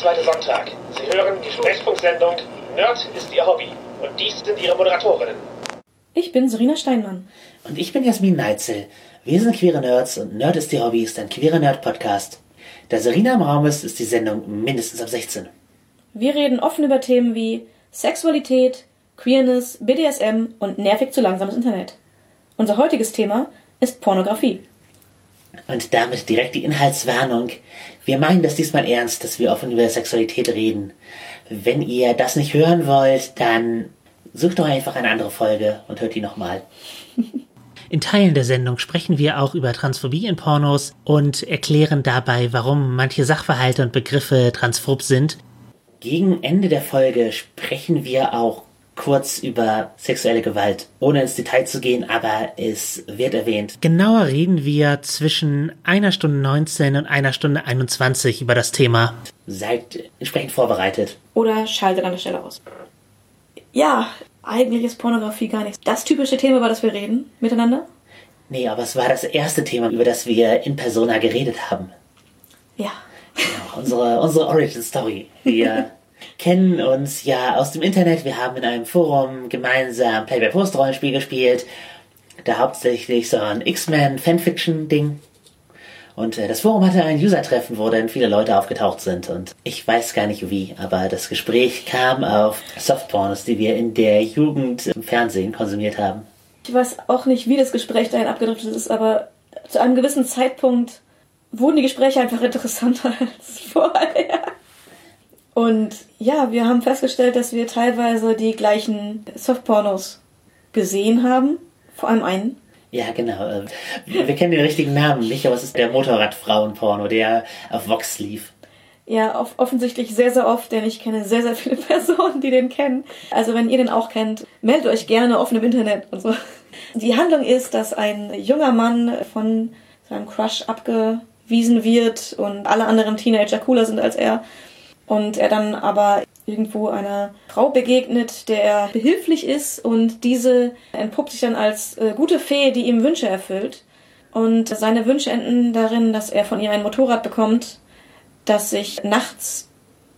zweite Sonntag. Sie hören die Sprechfunksendung Nerd ist Ihr Hobby. Und dies sind Ihre Moderatorinnen. Ich bin Serena Steinmann. Und ich bin Jasmin Neitzel. Wir sind queere Nerds und Nerd ist Ihr Hobby ist ein queerer Nerd-Podcast. Da Serena im Raum ist, ist die Sendung mindestens ab 16. Wir reden offen über Themen wie Sexualität, Queerness, BDSM und nervig zu langsames Internet. Unser heutiges Thema ist Pornografie. Und damit direkt die Inhaltswarnung. Wir meinen das diesmal ernst, dass wir offen über Sexualität reden. Wenn ihr das nicht hören wollt, dann sucht doch einfach eine andere Folge und hört die nochmal. In Teilen der Sendung sprechen wir auch über Transphobie in Pornos und erklären dabei, warum manche Sachverhalte und Begriffe transphob sind. Gegen Ende der Folge sprechen wir auch kurz über sexuelle Gewalt, ohne ins Detail zu gehen, aber es wird erwähnt. Genauer reden wir zwischen einer Stunde 19 und einer Stunde 21 über das Thema. Seid entsprechend vorbereitet. Oder schaltet an der Stelle aus. Ja, eigentlich ist Pornografie gar nicht das typische Thema, über das wir reden miteinander. Nee, aber es war das erste Thema, über das wir in Persona geredet haben. Ja. Genau, unsere, unsere Origin Story. Wir kennen uns ja aus dem Internet. Wir haben in einem Forum gemeinsam Play-by-Post-Rollenspiel gespielt. Da hauptsächlich so ein X-Men-Fanfiction-Ding. Und äh, das Forum hatte ein User-Treffen, wo dann viele Leute aufgetaucht sind. Und ich weiß gar nicht wie, aber das Gespräch kam auf Softpornos, die wir in der Jugend im Fernsehen konsumiert haben. Ich weiß auch nicht, wie das Gespräch dahin abgedriftet ist, aber zu einem gewissen Zeitpunkt wurden die Gespräche einfach interessanter als vorher. Und ja, wir haben festgestellt, dass wir teilweise die gleichen Softpornos gesehen haben. Vor allem einen. Ja, genau. äh, Wir kennen den richtigen Namen nicht, aber es ist der Motorradfrauenporno, der auf Vox lief. Ja, off offensichtlich sehr, sehr oft, denn ich kenne sehr, sehr viele Personen, die den kennen. Also wenn ihr den auch kennt, meldet euch gerne offen im Internet und so. Die Handlung ist, dass ein junger Mann von seinem Crush abgewiesen wird und alle anderen Teenager cooler sind als er. Und er dann aber irgendwo einer Frau begegnet, der er behilflich ist und diese entpuppt sich dann als äh, gute Fee, die ihm Wünsche erfüllt. Und seine Wünsche enden darin, dass er von ihr ein Motorrad bekommt, das sich nachts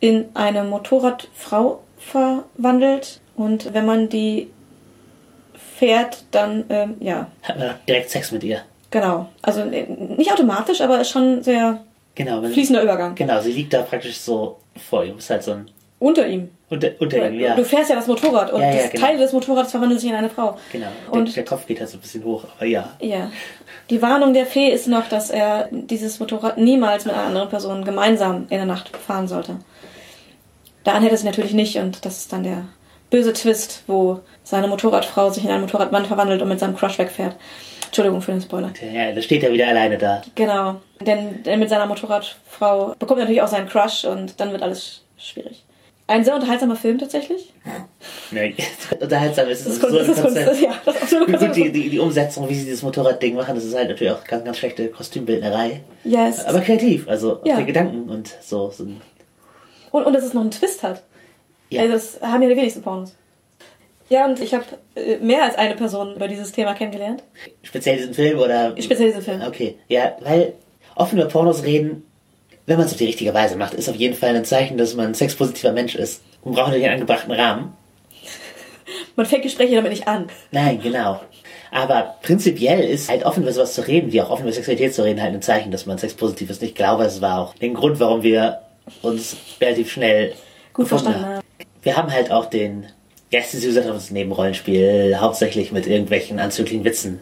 in eine Motorradfrau verwandelt. Und wenn man die fährt, dann, ähm, ja, Hat man direkt Sex mit ihr. genau. Also äh, nicht automatisch, aber ist schon sehr Genau. fließender Übergang. Genau, sie liegt da praktisch so vor ihm. Ist halt so ein Unter ihm. unter, unter ihm, ja. Du fährst ja das Motorrad und Ja, ja, das genau. Teil des Motorrads verwandelt sich in eine Frau. Genau. Und- der, der Kopf geht halt so ein bisschen hoch, aber ja. Ja. Die Warnung der Fee ist noch, dass er dieses Motorrad niemals mit einer anderen Person gemeinsam in der Nacht fahren sollte. Daran hält er sich natürlich nicht und das ist dann der böse Twist, wo seine Motorradfrau sich in einen Motorradmann verwandelt und mit seinem Crush wegfährt. Entschuldigung für den Spoiler. Ja, da steht er wieder alleine da. Genau. Denn, denn mit seiner Motorradfrau bekommt er natürlich auch seinen Crush und dann wird alles schwierig. Ein sehr unterhaltsamer Film tatsächlich. Nee, unterhaltsam ist Das es ist Kunst, das ist Kunst, ja, das ist absolute Gut, die, die, die Umsetzung, wie sie dieses Motorradding machen, das ist halt natürlich auch ganz, ganz schlechte Kostümbildnerei. Ja, es Aber kreativ, also Ja. der Gedanken und so. so Und, und dass es noch einen Twist hat. Ja. Also das haben ja die wenigsten Pornos. Ja, und ich habe äh, mehr als eine Person über dieses Thema kennengelernt. Speziell diesen Film oder. Speziell diesen Film. Okay, ja, weil offen über Pornos reden, wenn man es auf die richtige Weise macht, ist auf jeden Fall ein Zeichen, dass man ein sexpositiver Mensch ist. Und braucht natürlich einen angebrachten Rahmen. Man fängt Gespräche damit nicht an. Nein, genau. Aber prinzipiell ist halt offen über sowas zu reden, wie auch offen über Sexualität zu reden, halt ein Zeichen, dass man sexpositiv ist. Ich glaube, es war auch den Grund, warum wir uns relativ schnell Gut verstanden haben. Wir haben halt auch den Das Nebenrollenspiel hauptsächlich mit irgendwelchen anzüglichen Witzen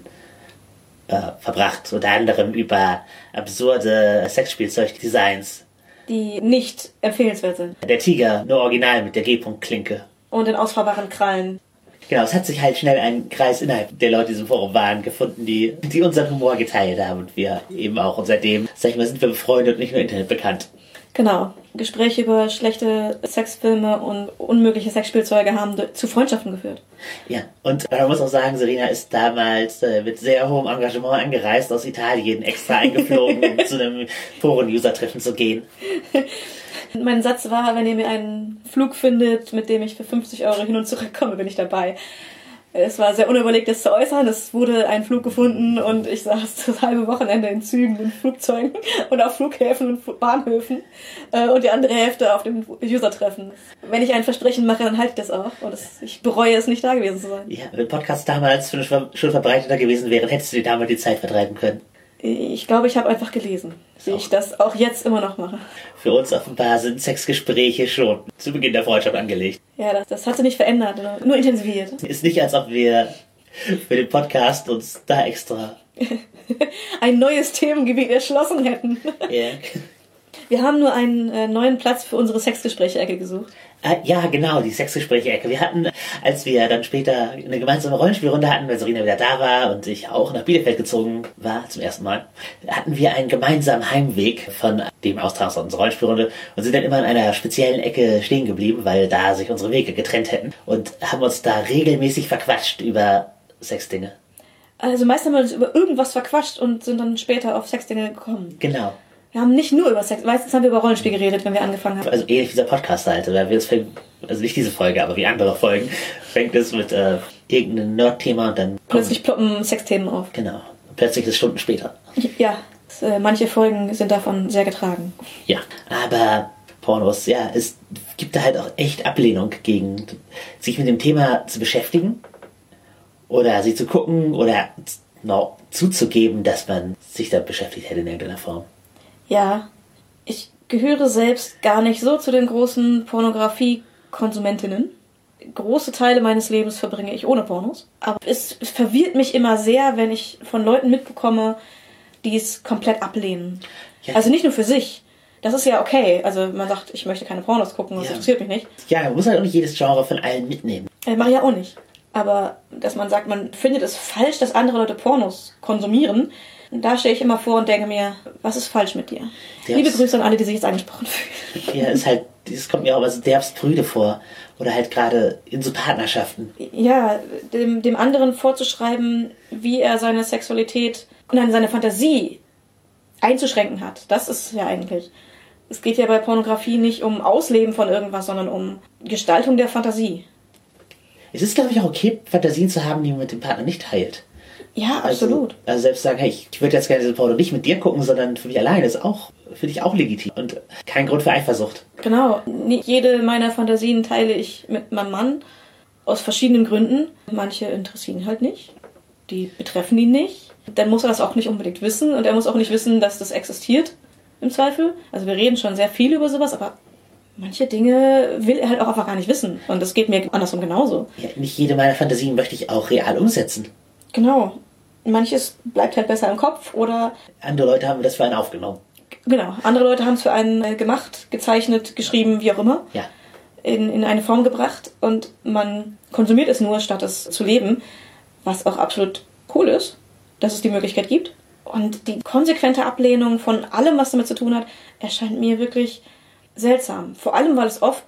äh, verbracht. Unter anderem über absurde Sexspielzeugdesigns. Die nicht empfehlenswert sind. Der Tiger, nur original mit der G-Punkt-Klinke. Und in ausfahrbaren Krallen. Genau, es hat sich halt schnell ein Kreis innerhalb der Leute, die in diesem Forum waren, gefunden, die, die unseren Humor geteilt haben und wir eben auch. Und seitdem, sag ich mal, sind wir befreundet und nicht nur Internet bekannt. Genau. Gespräche über schlechte Sexfilme und unmögliche Sexspielzeuge haben zu Freundschaften geführt. Ja, und man muss auch sagen, Serena ist damals äh, mit sehr hohem Engagement angereist aus Italien, extra eingeflogen, um zu einem Foren-User-Treffen zu gehen. Mein Satz war, wenn ihr mir einen Flug findet, mit dem ich für 50 Euro hin und zurück komme, bin ich dabei. Es war sehr unüberlegt, das zu äußern. Es wurde ein Flug gefunden und ich saß das halbe Wochenende in Zügen und Flugzeugen und auf Flughäfen und Bahnhöfen äh, und die andere Hälfte auf dem User-Treffen. Wenn ich ein Versprechen mache, dann halte ich das auch und das, ich bereue es nicht, da gewesen zu sein. Ja, wenn Podcasts damals schon verbreiteter gewesen wären, hättest du dir damals die Zeit vertreiben können. Ich glaube, ich habe einfach gelesen, wie ich das auch jetzt immer noch mache. Für uns offenbar sind Sexgespräche schon zu Beginn der Freundschaft angelegt. Ja, das, das hat sich nicht verändert, nur intensiviert. Ist nicht, als ob wir für den Podcast uns da extra ein neues Themengebiet erschlossen hätten. Yeah. Wir haben nur einen äh, neuen Platz für unsere Sexgespräche-Ecke gesucht. Äh, ja, genau, die Sexgespräche-Ecke. Wir hatten, als wir dann später eine gemeinsame Rollenspielrunde hatten, weil Serena wieder da war und ich auch nach Bielefeld gezogen war zum ersten Mal, hatten wir einen gemeinsamen Heimweg von dem Austragen unserer Rollenspielrunde und sind dann immer in einer speziellen Ecke stehen geblieben, weil da sich unsere Wege getrennt hätten und haben uns da regelmäßig verquatscht über Sexdinge. Also meist haben wir uns über irgendwas verquatscht und sind dann später auf Sexdinge gekommen. Genau. Wir haben nicht nur über Sex, meistens haben wir über Rollenspiel geredet, wenn wir angefangen haben. Also ähnlich dieser Podcast halt, oder wir fängt, also nicht diese Folge, aber wie andere Folgen, fängt es mit äh, irgendeinem Nerd-Thema und dann plötzlich ploppen Sexthemen auf. Genau. plötzlich ist es Stunden später. Ja, äh, manche Folgen sind davon sehr getragen. Ja, aber Pornos, ja, es gibt da halt auch echt Ablehnung gegen sich mit dem Thema zu beschäftigen oder sie zu gucken oder no, zuzugeben, dass man sich da beschäftigt hätte in irgendeiner Form. Ja, ich gehöre selbst gar nicht so zu den großen Pornografie-Konsumentinnen. Große Teile meines Lebens verbringe ich ohne Pornos. Aber es verwirrt mich immer sehr, wenn ich von Leuten mitbekomme, die es komplett ablehnen. Ja. Also nicht nur für sich. Das ist ja okay. Also man sagt, ich möchte keine Pornos gucken, das ja. interessiert mich nicht. Ja, man muss halt auch nicht jedes Genre von allen mitnehmen. Äh, mache ich ja auch nicht. Aber dass man sagt, man findet es falsch, dass andere Leute Pornos konsumieren, da stehe ich immer vor und denke mir, was ist falsch mit dir? Derbst. Liebe Grüße an alle, die sich jetzt angesprochen fühlen. Ja, ist halt, das kommt mir auch als derbst vor. Oder halt gerade in so Partnerschaften. Ja, dem, dem anderen vorzuschreiben, wie er seine Sexualität und seine Fantasie einzuschränken hat. Das ist ja eigentlich. Es geht ja bei Pornografie nicht um Ausleben von irgendwas, sondern um Gestaltung der Fantasie. Es ist, glaube ich, auch okay, Fantasien zu haben, die man mit dem Partner nicht teilt. Ja, also, absolut. Also, also selbst sagen, hey, ich würde jetzt gerne diese Porno nicht mit dir gucken, sondern für mich alleine, ist auch für dich auch legitim und kein Grund für Eifersucht. Genau. Nicht jede meiner Fantasien teile ich mit meinem Mann aus verschiedenen Gründen. Manche interessieren halt nicht. Die betreffen ihn nicht. Dann muss er das auch nicht unbedingt wissen und er muss auch nicht wissen, dass das existiert im Zweifel. Also wir reden schon sehr viel über sowas, aber manche Dinge will er halt auch einfach gar nicht wissen. Und das geht mir andersrum genauso. Ja, nicht jede meiner Fantasien möchte ich auch real umsetzen. Genau. Manches bleibt halt besser im Kopf oder. Andere Leute haben das für einen aufgenommen. Genau. Andere Leute haben es für einen äh, gemacht, gezeichnet, geschrieben, wie auch immer. Ja. In, in eine Form gebracht und man konsumiert es nur, statt es zu leben. Was auch absolut cool ist, dass es die Möglichkeit gibt. Und die konsequente Ablehnung von allem, was damit zu tun hat, erscheint mir wirklich seltsam. Vor allem, weil es oft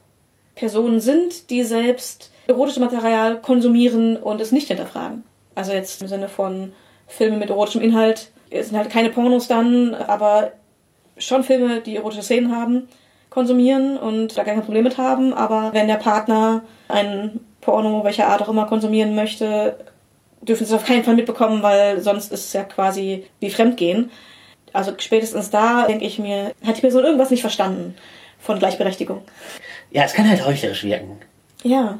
Personen sind, die selbst erotisches Material konsumieren und es nicht hinterfragen. Also jetzt im Sinne von Filme mit erotischem Inhalt. Es sind halt keine Pornos dann, aber schon Filme, die erotische Szenen haben, konsumieren und da keine Probleme mit haben. Aber wenn der Partner ein Porno, welcher Art auch immer, konsumieren möchte, dürfen sie es auf keinen Fall mitbekommen, weil sonst ist es ja quasi wie Fremdgehen. Also spätestens da denke ich mir, hat die Person irgendwas nicht verstanden von Gleichberechtigung. Ja, es kann halt heuchlerisch wirken. Ja.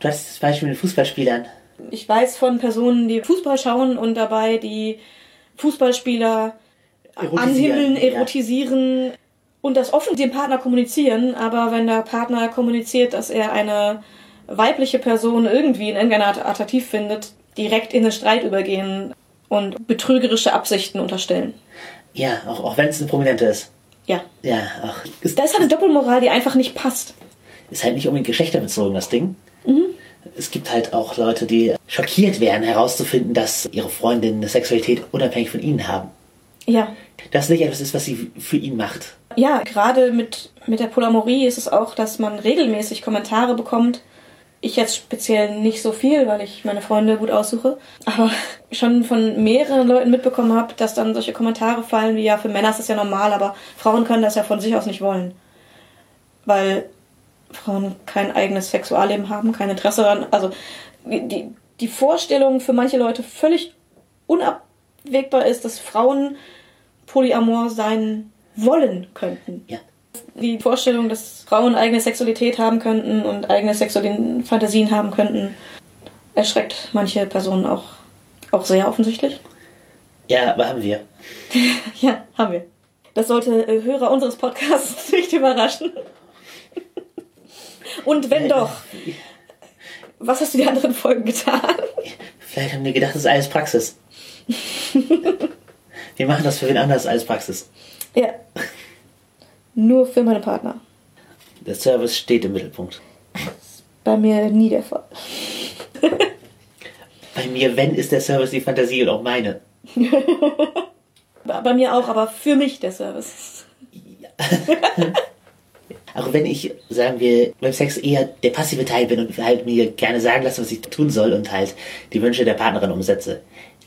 Du hast das Beispiel mit Fußballspielern. Ich weiß von Personen, die Fußball schauen und dabei die Fußballspieler anhimmeln, erotisieren ja. und das offen dem Partner kommunizieren. Aber wenn der Partner kommuniziert, dass er eine weibliche Person irgendwie in irgendeiner Art attraktiv findet, direkt in den Streit übergehen und betrügerische Absichten unterstellen. Ja, auch, auch wenn es eine prominente ist. Ja. Ja, ach. Das ist halt eine Doppelmoral, die einfach nicht passt. Ist halt nicht unbedingt geschlechterbezogen, das Ding. Mhm. Es gibt halt auch Leute, die schockiert werden, herauszufinden, dass ihre Freundin eine Sexualität unabhängig von ihnen haben. Ja. Das nicht etwas ist, was sie für ihn macht. Ja, gerade mit, mit der Polamorie ist es auch, dass man regelmäßig Kommentare bekommt. Ich jetzt speziell nicht so viel, weil ich meine Freunde gut aussuche, aber schon von mehreren Leuten mitbekommen habe, dass dann solche Kommentare fallen wie ja, für Männer ist das ja normal, aber Frauen können das ja von sich aus nicht wollen. Weil Frauen kein eigenes Sexualleben haben, kein Interesse daran. Also die, die Vorstellung für manche Leute völlig unabwegbar ist, dass Frauen polyamor sein wollen könnten. Ja. Die Vorstellung, dass Frauen eigene Sexualität haben könnten und eigene sexuelle Fantasien haben könnten, erschreckt manche Personen auch, auch sehr offensichtlich. Ja, aber haben wir. Ja, haben wir. Das sollte äh, Hörer unseres Podcasts nicht überraschen. Und wenn doch, was hast du die anderen Folgen getan? Vielleicht haben wir gedacht, das ist alles Praxis. wir machen das für wen anders als Praxis. Ja. Nur für meine Partner. Der Service steht im Mittelpunkt. Bei mir nie der Fall. Bei mir, wenn, ist der Service die Fantasie und auch meine. Bei mir auch, aber für mich der Service. Auch wenn ich, sagen wir, beim Sex eher der passive Teil bin und halt mir gerne sagen lasse, was ich tun soll und halt die Wünsche der Partnerin umsetze,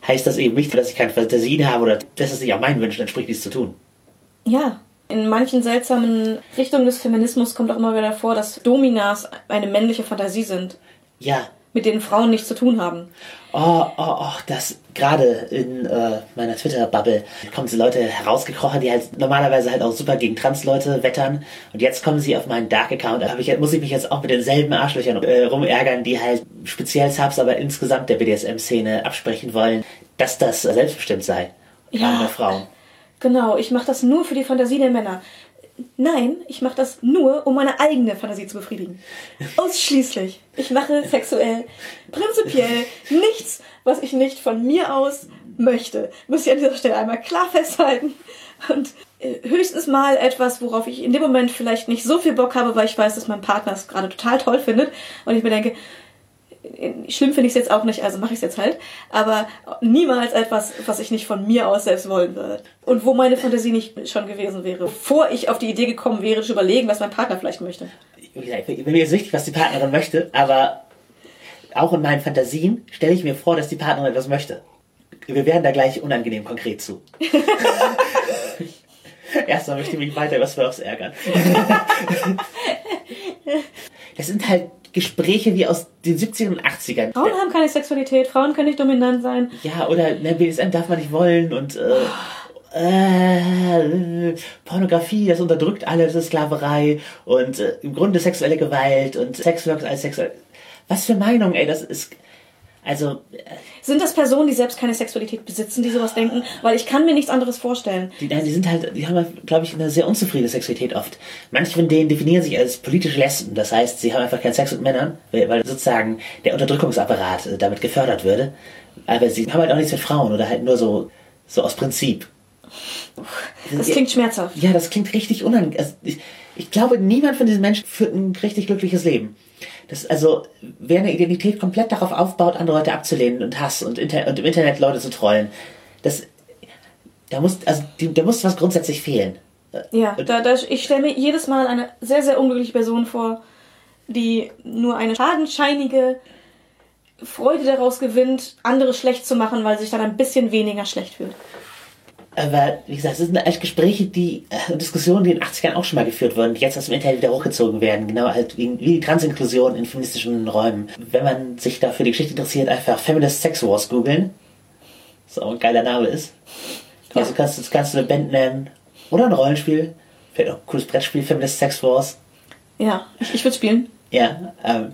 heißt das eben nicht, dass ich keine Fantasien habe oder dass es nicht auch meinen Wünschen entspricht, dies zu tun. Ja. In manchen seltsamen Richtungen des Feminismus kommt auch immer wieder vor, dass Dominas eine männliche Fantasie sind, Ja. Mit denen Frauen nichts zu tun haben. Oh, oh, oh, das gerade in äh, meiner Twitter-Bubble kommen so Leute herausgekrochen, die halt normalerweise halt auch super gegen Trans-Leute wettern. Und jetzt kommen sie auf meinen Dark-Account. Da ich, muss ich mich jetzt auch mit denselben Arschlöchern äh, rumärgern, die halt speziell Subs, aber insgesamt der BDSM-Szene absprechen wollen, dass das äh, selbstbestimmt sei. Gerade Ja. bei Frauen. Genau, ich mache das nur für die Fantasie der Männer. Nein, ich mache das nur, um meine eigene Fantasie zu befriedigen. Ausschließlich. Ich mache sexuell prinzipiell nichts, was ich nicht von mir aus möchte. Muss ich an dieser Stelle einmal klar festhalten. Und äh, höchstens mal etwas, worauf ich in dem Moment vielleicht nicht so viel Bock habe, weil ich weiß, dass mein Partner es gerade total toll findet. Und ich mir denke, schlimm finde ich es jetzt auch nicht, also mache ich es jetzt halt. Aber niemals etwas, was ich nicht von mir aus selbst wollen würde. Und wo meine Fantasie nicht schon gewesen wäre, bevor ich auf die Idee gekommen wäre, zu überlegen, was mein Partner vielleicht möchte. Wie gesagt, ich bin mir jetzt wichtig, was die Partnerin möchte, aber auch in meinen Fantasien stelle ich mir vor, dass die Partnerin etwas möchte. Wir werden da gleich unangenehm konkret zu. Erstmal möchte ich mich weiter über Smurfs ärgern. Das sind halt Gespräche wie aus den 70ern und 80ern. Frauen haben keine Sexualität, Frauen können nicht dominant sein. Ja, oder ne, BDSM darf man nicht wollen und äh, äh, Pornografie, das unterdrückt alles, das ist Sklaverei und äh, im Grunde sexuelle Gewalt und Sexworks als sexuell. Was für Meinung, ey, das ist. Also, Sind das Personen, die selbst keine Sexualität besitzen, die sowas denken? Weil ich kann mir nichts anderes vorstellen. die, nein, die sind halt, die haben, glaube ich, eine sehr unzufriedene Sexualität oft. Manche von denen definieren sich als politische Lesben, das heißt, sie haben einfach keinen Sex mit Männern, weil, weil sozusagen der Unterdrückungsapparat äh, damit gefördert würde. Aber sie haben halt auch nichts mit Frauen oder halt nur so, so aus Prinzip. Das klingt schmerzhaft. Ja, das klingt richtig unangenehm. Also ich, ich glaube, niemand von diesen Menschen führt ein richtig glückliches Leben. Das, also, wer eine Identität komplett darauf aufbaut, andere Leute abzulehnen und Hass und, Inter und im Internet Leute zu trollen, das, da muss, also, da muss was grundsätzlich fehlen. Ja, da, da, ich stelle mir jedes Mal eine sehr, sehr unglückliche Person vor, die nur eine schadenscheinige Freude daraus gewinnt, andere schlecht zu machen, weil sie sich dann ein bisschen weniger schlecht fühlt. Aber, wie gesagt, das sind eigentlich Gespräche, die, äh, Diskussionen, die in den 80ern auch schon mal geführt wurden, die jetzt aus dem Internet wieder hochgezogen werden. Genau halt wie, wie die Transinklusion in feministischen Räumen. Wenn man sich da für die Geschichte interessiert, einfach Feminist Sex Wars googeln. Was auch ein geiler Name ist. Also Ja. kannst, du- kannst du eine Band nennen. Oder ein Rollenspiel. Vielleicht auch ein cooles Brettspiel, Feminist Sex Wars. Ja, ich, ich würde spielen. Ja, ähm,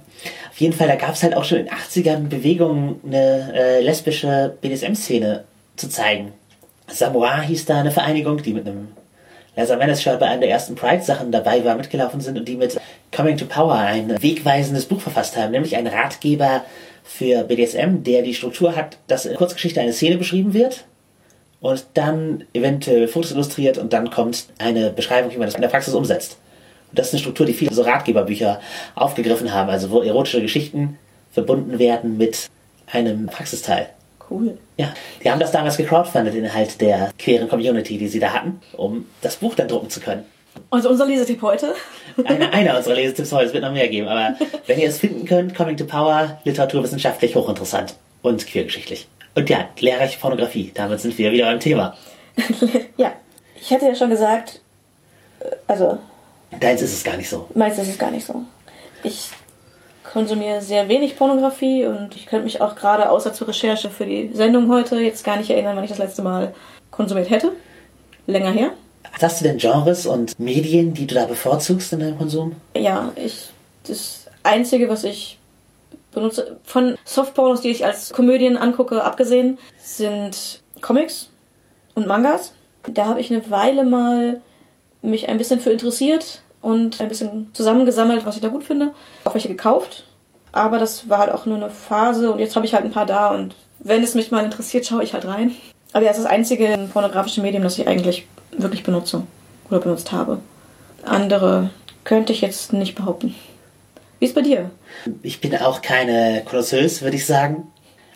auf jeden Fall, da gab es halt auch schon in den 80ern Bewegungen, eine äh, lesbische BDSM-Szene zu zeigen. Samoa hieß da eine Vereinigung, die mit einem Laser Menace Shirt bei einer der ersten Pride-Sachen dabei war, mitgelaufen sind und die mit Coming to Power ein wegweisendes Buch verfasst haben, nämlich einen Ratgeber für BDSM, der die Struktur hat, dass in Kurzgeschichte eine Szene beschrieben wird und dann eventuell Fotos illustriert und dann kommt eine Beschreibung, wie man das in der Praxis umsetzt. Und das ist eine Struktur, die viele so Ratgeberbücher aufgegriffen haben, also wo erotische Geschichten verbunden werden mit einem Praxisteil. Cool. Ja, die haben das damals gecrowdfundet innerhalb der queeren Community, die sie da hatten, um das Buch dann drucken zu können. Also unser Lesetipp heute. Einer, einer unserer Lesetipps heute, es wird noch mehr geben, aber wenn ihr es finden könnt, Coming to Power, literaturwissenschaftlich hochinteressant und queergeschichtlich. Und ja, lehrreiche Pornografie, damit sind wir wieder beim Thema. ja, ich hatte ja schon gesagt, äh, also Deins ist es gar nicht so. meins ist es gar nicht so. Ich konsumiere sehr wenig Pornografie und ich könnte mich auch gerade außer zur Recherche für die Sendung heute jetzt gar nicht erinnern, wann ich das letzte Mal konsumiert hätte. Länger her. Hast du denn Genres und Medien, die du da bevorzugst in deinem Konsum? Ja, ich das Einzige, was ich benutze, von Softpornos, die ich als Komödien angucke, abgesehen, sind Comics und Mangas. Da habe ich eine Weile mal mich ein bisschen für interessiert und ein bisschen zusammengesammelt, was ich da gut finde. Auch welche gekauft. Aber das war halt auch nur eine Phase und jetzt habe ich halt ein paar da und wenn es mich mal interessiert, schaue ich halt rein. Aber ja, es ist das einzige pornografische Medium, das ich eigentlich wirklich benutze oder benutzt habe. Andere könnte ich jetzt nicht behaupten. Wie ist bei dir? Ich bin auch keine Kolosseus, würde ich sagen.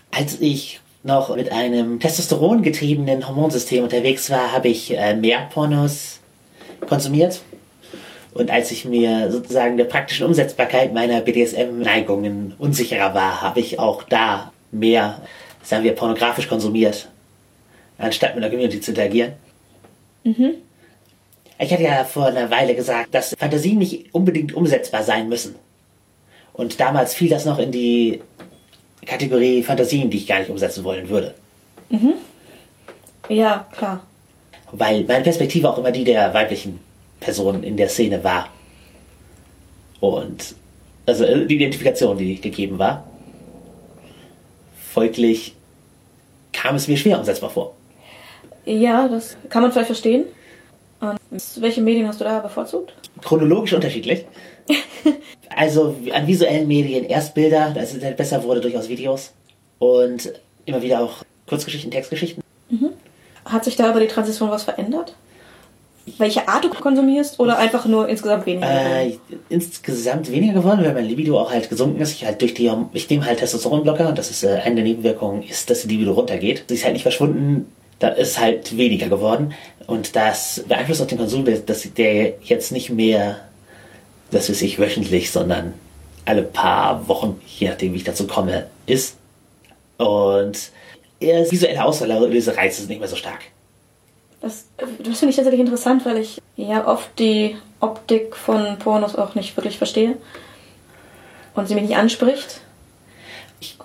Als ich noch mit einem Testosteron getriebenen Hormonsystem unterwegs war, habe ich äh, mehr Pornos konsumiert. Und als ich mir sozusagen der praktischen Umsetzbarkeit meiner BDSM-Neigungen unsicherer war, habe ich auch da mehr, sagen wir, pornografisch konsumiert, anstatt mit der Community zu interagieren. Mhm. Ich hatte ja vor einer Weile gesagt, dass Fantasien nicht unbedingt umsetzbar sein müssen. Und damals fiel das noch in die Kategorie Fantasien, die ich gar nicht umsetzen wollen würde. Mhm. Ja, klar. Weil meine Perspektive auch immer die der weiblichen Person in der Szene war. Und also äh, die Identifikation, die gegeben war. Folglich kam es mir schwer umsetzbar vor. Ja, das kann man vielleicht verstehen. Und welche Medien hast du da bevorzugt? Chronologisch unterschiedlich. also an visuellen Medien erst Bilder, das ist besser wurde durchaus Videos. Und immer wieder auch Kurzgeschichten, Textgeschichten. Mhm. Hat sich da über die Transition was verändert? Welche Art du konsumierst oder einfach nur insgesamt weniger? Äh, insgesamt weniger geworden, weil mein Libido auch halt gesunken ist. Ich halt durch die, ich nehme halt Testosteronblocker und das ist äh, eine der Nebenwirkungen, ist, dass die Libido runtergeht. Sie ist halt nicht verschwunden, da ist halt weniger geworden und das beeinflusst auch den Konsum, dass der jetzt nicht mehr, das ist ich wöchentlich, sondern alle paar Wochen, je nachdem wie ich dazu komme, ist. Und er visuelle Auslöse Reiz ist nicht mehr so stark. Das, das finde ich tatsächlich interessant, weil ich ja oft die Optik von Pornos auch nicht wirklich verstehe und sie mich nicht anspricht.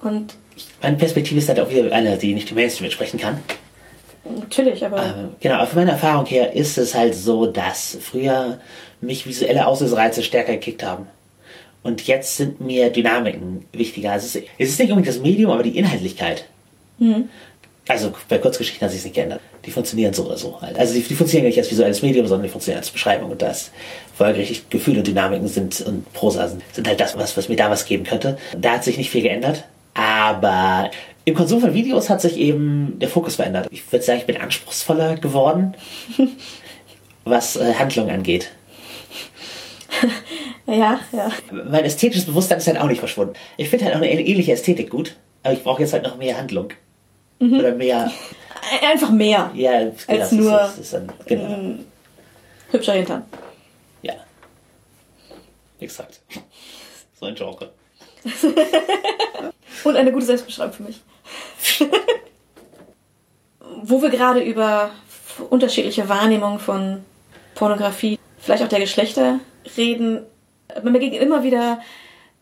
Und meine Perspektive ist halt auch wieder eine, die nicht dem Mainstream entsprechen kann. Natürlich, aber. Äh, genau, von meiner Erfahrung her ist es halt so, dass früher mich visuelle Auslösereize stärker gekickt haben. Und jetzt sind mir Dynamiken wichtiger. Also es ist nicht unbedingt das Medium, aber die Inhaltlichkeit. Mhm. Also bei Kurzgeschichten hat sich nicht geändert. Die funktionieren so oder so halt. Also die, die funktionieren nicht als visuelles Medium, sondern die funktionieren als Beschreibung und das folgerichtig Gefühle und Dynamiken sind und Prosa sind, sind halt das, was, was mir da was geben könnte. Da hat sich nicht viel geändert. Aber im Konsum von Videos hat sich eben der Fokus verändert. Ich würde sagen, ich bin anspruchsvoller geworden, was äh, Handlung angeht. ja, ja. Mein ästhetisches Bewusstsein ist halt auch nicht verschwunden. Ich finde halt auch eine ähnliche Ästhetik gut, aber ich brauche jetzt halt noch mehr Handlung. Mhm. Oder mehr. Einfach mehr. Ja, genau, als nur ist, ist dann, genau. hübscher Hintern. Ja. Exakt. So ein Genre. Und eine gute Selbstbeschreibung für mich. Wo wir gerade über unterschiedliche Wahrnehmungen von Pornografie, vielleicht auch der Geschlechter reden, man begegnet immer wieder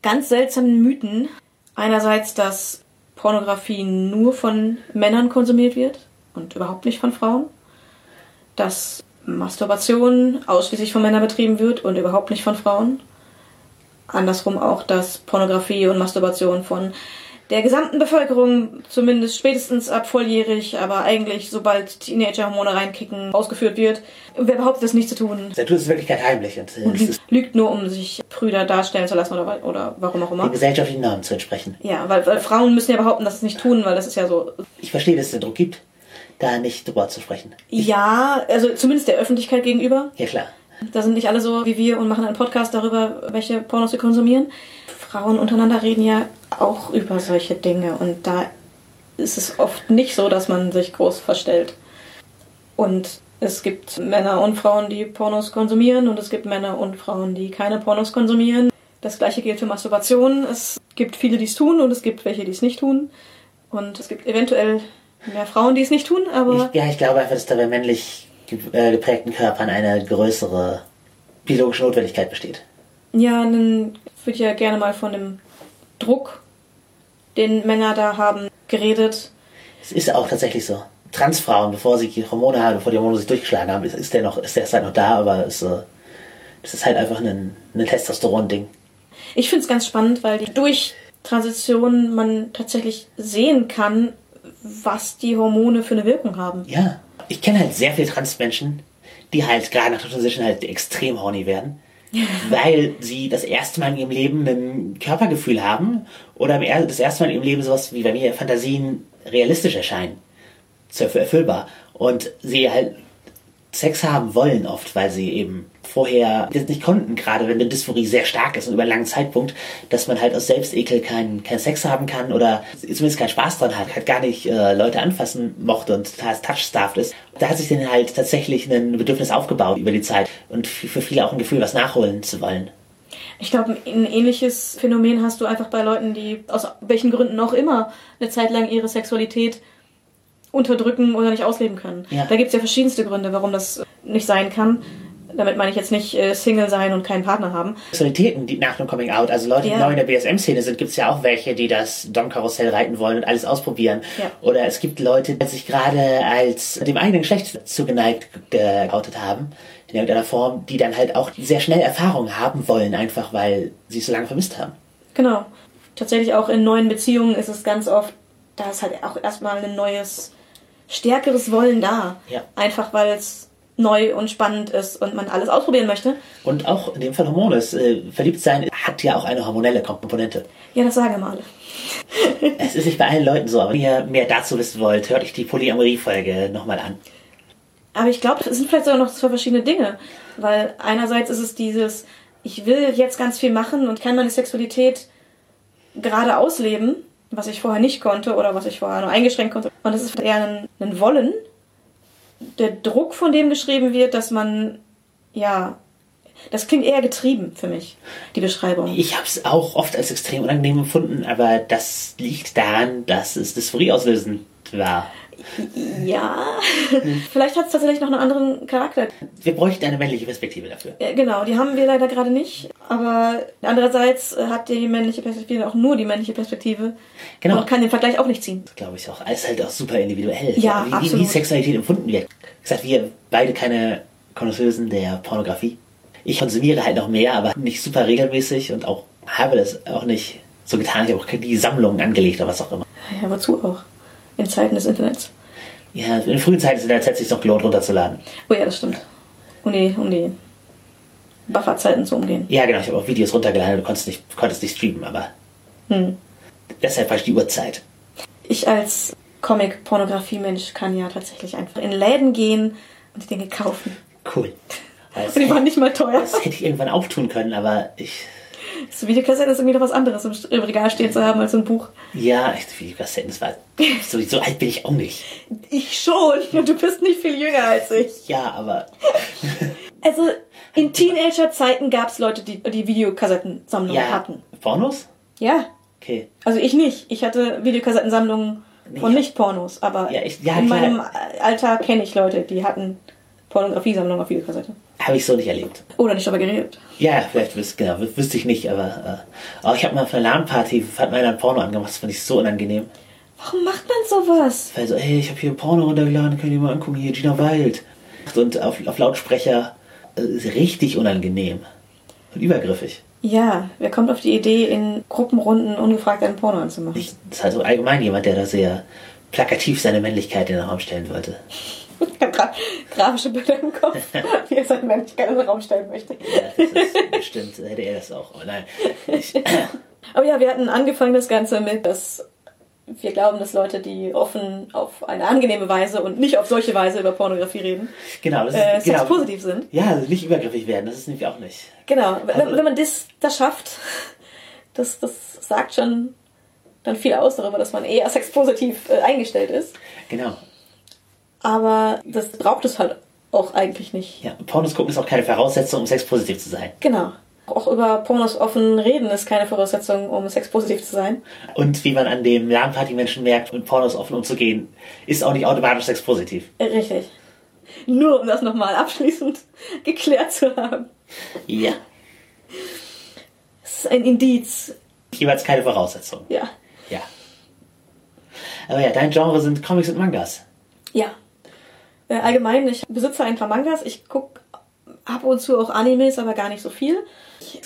ganz seltsamen Mythen. Einerseits, dass Pornografie nur von Männern konsumiert wird und überhaupt nicht von Frauen. Dass Masturbation ausschließlich von Männern betrieben wird und überhaupt nicht von Frauen. Andersrum auch, dass Pornografie und Masturbation von der gesamten Bevölkerung, zumindest spätestens ab volljährig, aber eigentlich sobald Teenager-Hormone reinkicken, ausgeführt wird. Wer behauptet das nicht zu tun? Der tut es in Wirklichkeit heimlich. Und, und lügt, nur, um sich Brüder darstellen zu lassen oder, oder warum auch immer. Den gesellschaftlichen Normen zu entsprechen. Ja, weil, weil Frauen müssen ja behaupten, dass sie es nicht tun, weil das ist ja so... Ich verstehe, dass es den Druck gibt, da nicht drüber zu sprechen. Ich ja, also zumindest der Öffentlichkeit gegenüber. Ja, klar. Da sind nicht alle so wie wir und machen einen Podcast darüber, welche Pornos sie konsumieren. Frauen untereinander reden ja auch über solche Dinge und da ist es oft nicht so, dass man sich groß verstellt. Und es gibt Männer und Frauen, die Pornos konsumieren und es gibt Männer und Frauen, die keine Pornos konsumieren. Das gleiche gilt für Masturbation. Es gibt viele, die es tun und es gibt welche, die es nicht tun. Und es gibt eventuell mehr Frauen, die es nicht tun, aber. Ich, ja, ich glaube einfach, dass da bei männlich äh, geprägten Körpern eine größere biologische Notwendigkeit besteht. Ja, dann würde ich ja gerne mal von dem Druck, den Männer da haben, geredet. Es ist auch tatsächlich so. Transfrauen, bevor sie die Hormone haben, bevor die Hormone sich durchgeschlagen haben, ist, der noch, ist der halt noch da, aber es, äh, das ist halt einfach ein, ein Testosteron-Ding. Ich finde es ganz spannend, weil durch Transition man tatsächlich sehen kann, was die Hormone für eine Wirkung haben. Ja. Ich kenne halt sehr viele Transmenschen, die halt gerade nach der Transition halt extrem horny werden. Weil sie das erste Mal in ihrem Leben ein Körpergefühl haben oder das erste Mal in ihrem Leben sowas wie bei mir Fantasien realistisch erscheinen. Erfüllbar. Und sie halt Sex haben wollen oft, weil sie eben vorher das nicht konnten, gerade wenn die Dysphorie sehr stark ist und über einen langen Zeitpunkt, dass man halt aus Selbstekel keinen kein Sex haben kann oder zumindest keinen Spaß dran hat, halt gar nicht äh, Leute anfassen mochte und total touchstarved ist. Da hat sich dann halt tatsächlich ein Bedürfnis aufgebaut über die Zeit und für viele auch ein Gefühl, was nachholen zu wollen. Ich glaube, ein ähnliches Phänomen hast du einfach bei Leuten, die aus welchen Gründen auch immer eine Zeit lang ihre Sexualität unterdrücken oder nicht ausleben können. Ja. Da gibt es ja verschiedenste Gründe, warum das nicht sein kann. Damit meine ich jetzt nicht äh, Single sein und keinen Partner haben. Sexualitäten, die nach dem Coming Out, also Leute, die neu in der BSM-Szene sind, gibt es ja auch welche, die das Dom-Karussell reiten wollen und alles ausprobieren. Ja. Oder es gibt Leute, die sich gerade als dem eigenen Geschlecht zugeneigt geoutet haben, in irgendeiner Form, die dann halt auch sehr schnell Erfahrungen haben wollen, einfach weil sie es so lange vermisst haben. Genau. Tatsächlich auch in neuen Beziehungen ist es ganz oft, da ist halt auch erstmal ein neues stärkeres Wollen da. Ja. Einfach weil es neu und spannend ist und man alles ausprobieren möchte. Und auch in dem Fall Hormone. Äh, verliebt sein hat ja auch eine hormonelle Komponente. Ja, das sagen wir alle. es ist nicht bei allen Leuten so, aber wenn ihr mehr dazu wissen wollt, hört euch die Polyamorie-Folge nochmal an. Aber ich glaube, es sind vielleicht sogar noch zwei verschiedene Dinge. Weil einerseits ist es dieses, ich will jetzt ganz viel machen und kann meine Sexualität gerade ausleben was ich vorher nicht konnte oder was ich vorher nur eingeschränkt konnte. Und das ist eher ein, ein Wollen. Der Druck, von dem geschrieben wird, dass man, ja, das klingt eher getrieben für mich, die Beschreibung. Ich habe es auch oft als extrem unangenehm empfunden, aber das liegt daran, dass es Dysphorie auslösend war. Ja, vielleicht hat es tatsächlich noch einen anderen Charakter. Wir bräuchten eine männliche Perspektive dafür. Genau, die haben wir leider gerade nicht. Aber andererseits hat die männliche Perspektive auch nur die männliche Perspektive. Genau. Und kann den Vergleich auch nicht ziehen. Das glaube ich auch. Alles halt auch super individuell. Ja, wie, absolut. Wie Sexualität empfunden wird. Wie gesagt, wir beide keine Konnoisseusen der Pornografie. Ich konsumiere halt noch mehr, aber nicht super regelmäßig und auch habe das auch nicht so getan. Ich habe auch die Sammlungen angelegt oder was auch immer. Ja, wozu auch? In Zeiten des Internets. Ja, in frühen Zeiten des Internets hätte es sich noch gelohnt, runterzuladen. Oh ja, das stimmt. Um die, um die Bufferzeiten zu umgehen. Ja, genau. Ich habe auch Videos runtergeladen, du konntest nicht, konntest nicht streamen, aber hm. deshalb war ich die Uhrzeit. Ich als Comic-Pornografie-Mensch kann ja tatsächlich einfach in Läden gehen und die Dinge kaufen. Cool. und die waren nicht mal teuer. Das hätte ich irgendwann auftun können, aber ich so Videokassette ist irgendwie noch was anderes im Regal stehen zu haben als so ein Buch. Ja, Videokassetten, das war so, so alt bin ich auch nicht. Ich schon. Und du bist nicht viel jünger als ich. Ja, aber. also in Teenager-Zeiten gab es Leute, die die Videokassettensammlungen ja. hatten. Pornos? Ja. Okay. Also ich nicht. Ich hatte Videokassettensammlungen von Nicht-Pornos, aber ja, ich, ja, in klar. meinem Alter kenne ich Leute, die hatten Pornografiesammlungen auf Videokassette. Habe ich so nicht erlebt. Oder nicht darüber geredet. Ja, vielleicht wüs genau, wüsste ich nicht, aber, äh, aber ich habe mal auf einer LAN-Party, hat mir einer ein Porno angemacht, das fand ich so unangenehm. Warum macht man sowas? Weil so, ey, ich habe hier ein Porno runtergeladen, könnt ihr mal angucken, hier Gina Wild. Und auf, auf Lautsprecher äh, ist richtig unangenehm. Und übergriffig. Ja, wer kommt auf die Idee, in Gruppenrunden ungefragt einen Porno anzumachen? Ich, das ist halt so allgemein jemand, der da sehr plakativ seine Männlichkeit in den Raum stellen wollte. Ich habe gerade grafische Bilder im Kopf, wie er seine Männlichkeit in den Raum stellen möchte. Ja, das bestimmt, hätte er das auch. Aber nein. Ich, Aber ja, wir hatten angefangen das Ganze mit, dass wir glauben, dass Leute, die offen auf eine angenehme Weise und nicht auf solche Weise über Pornografie reden, genau, das ist, äh, genau. positiv sind. Ja, also nicht übergriffig werden, das ist nämlich auch nicht. Genau, wenn, also, wenn man das, das schafft, das, das sagt schon dann viel aus darüber, dass man eher sexpositiv äh, eingestellt ist. Genau. Aber das braucht es halt auch eigentlich nicht. Ja, Pornos gucken ist auch keine Voraussetzung, um sexpositiv zu sein. Genau. Auch über Pornos offen reden ist keine Voraussetzung, um sexpositiv zu sein. Und wie man an dem LAN-Party-Menschen merkt, mit Pornos offen umzugehen, ist auch nicht automatisch sexpositiv. Richtig. Nur um das nochmal abschließend geklärt zu haben. Ja. Es ist ein Indiz Jeweils keine Voraussetzung. Ja. Ja. Aber ja, dein Genre sind Comics und Mangas. Ja. Äh, allgemein, ich besitze ein paar Mangas. Ich gucke ab und zu auch Animes, aber gar nicht so viel.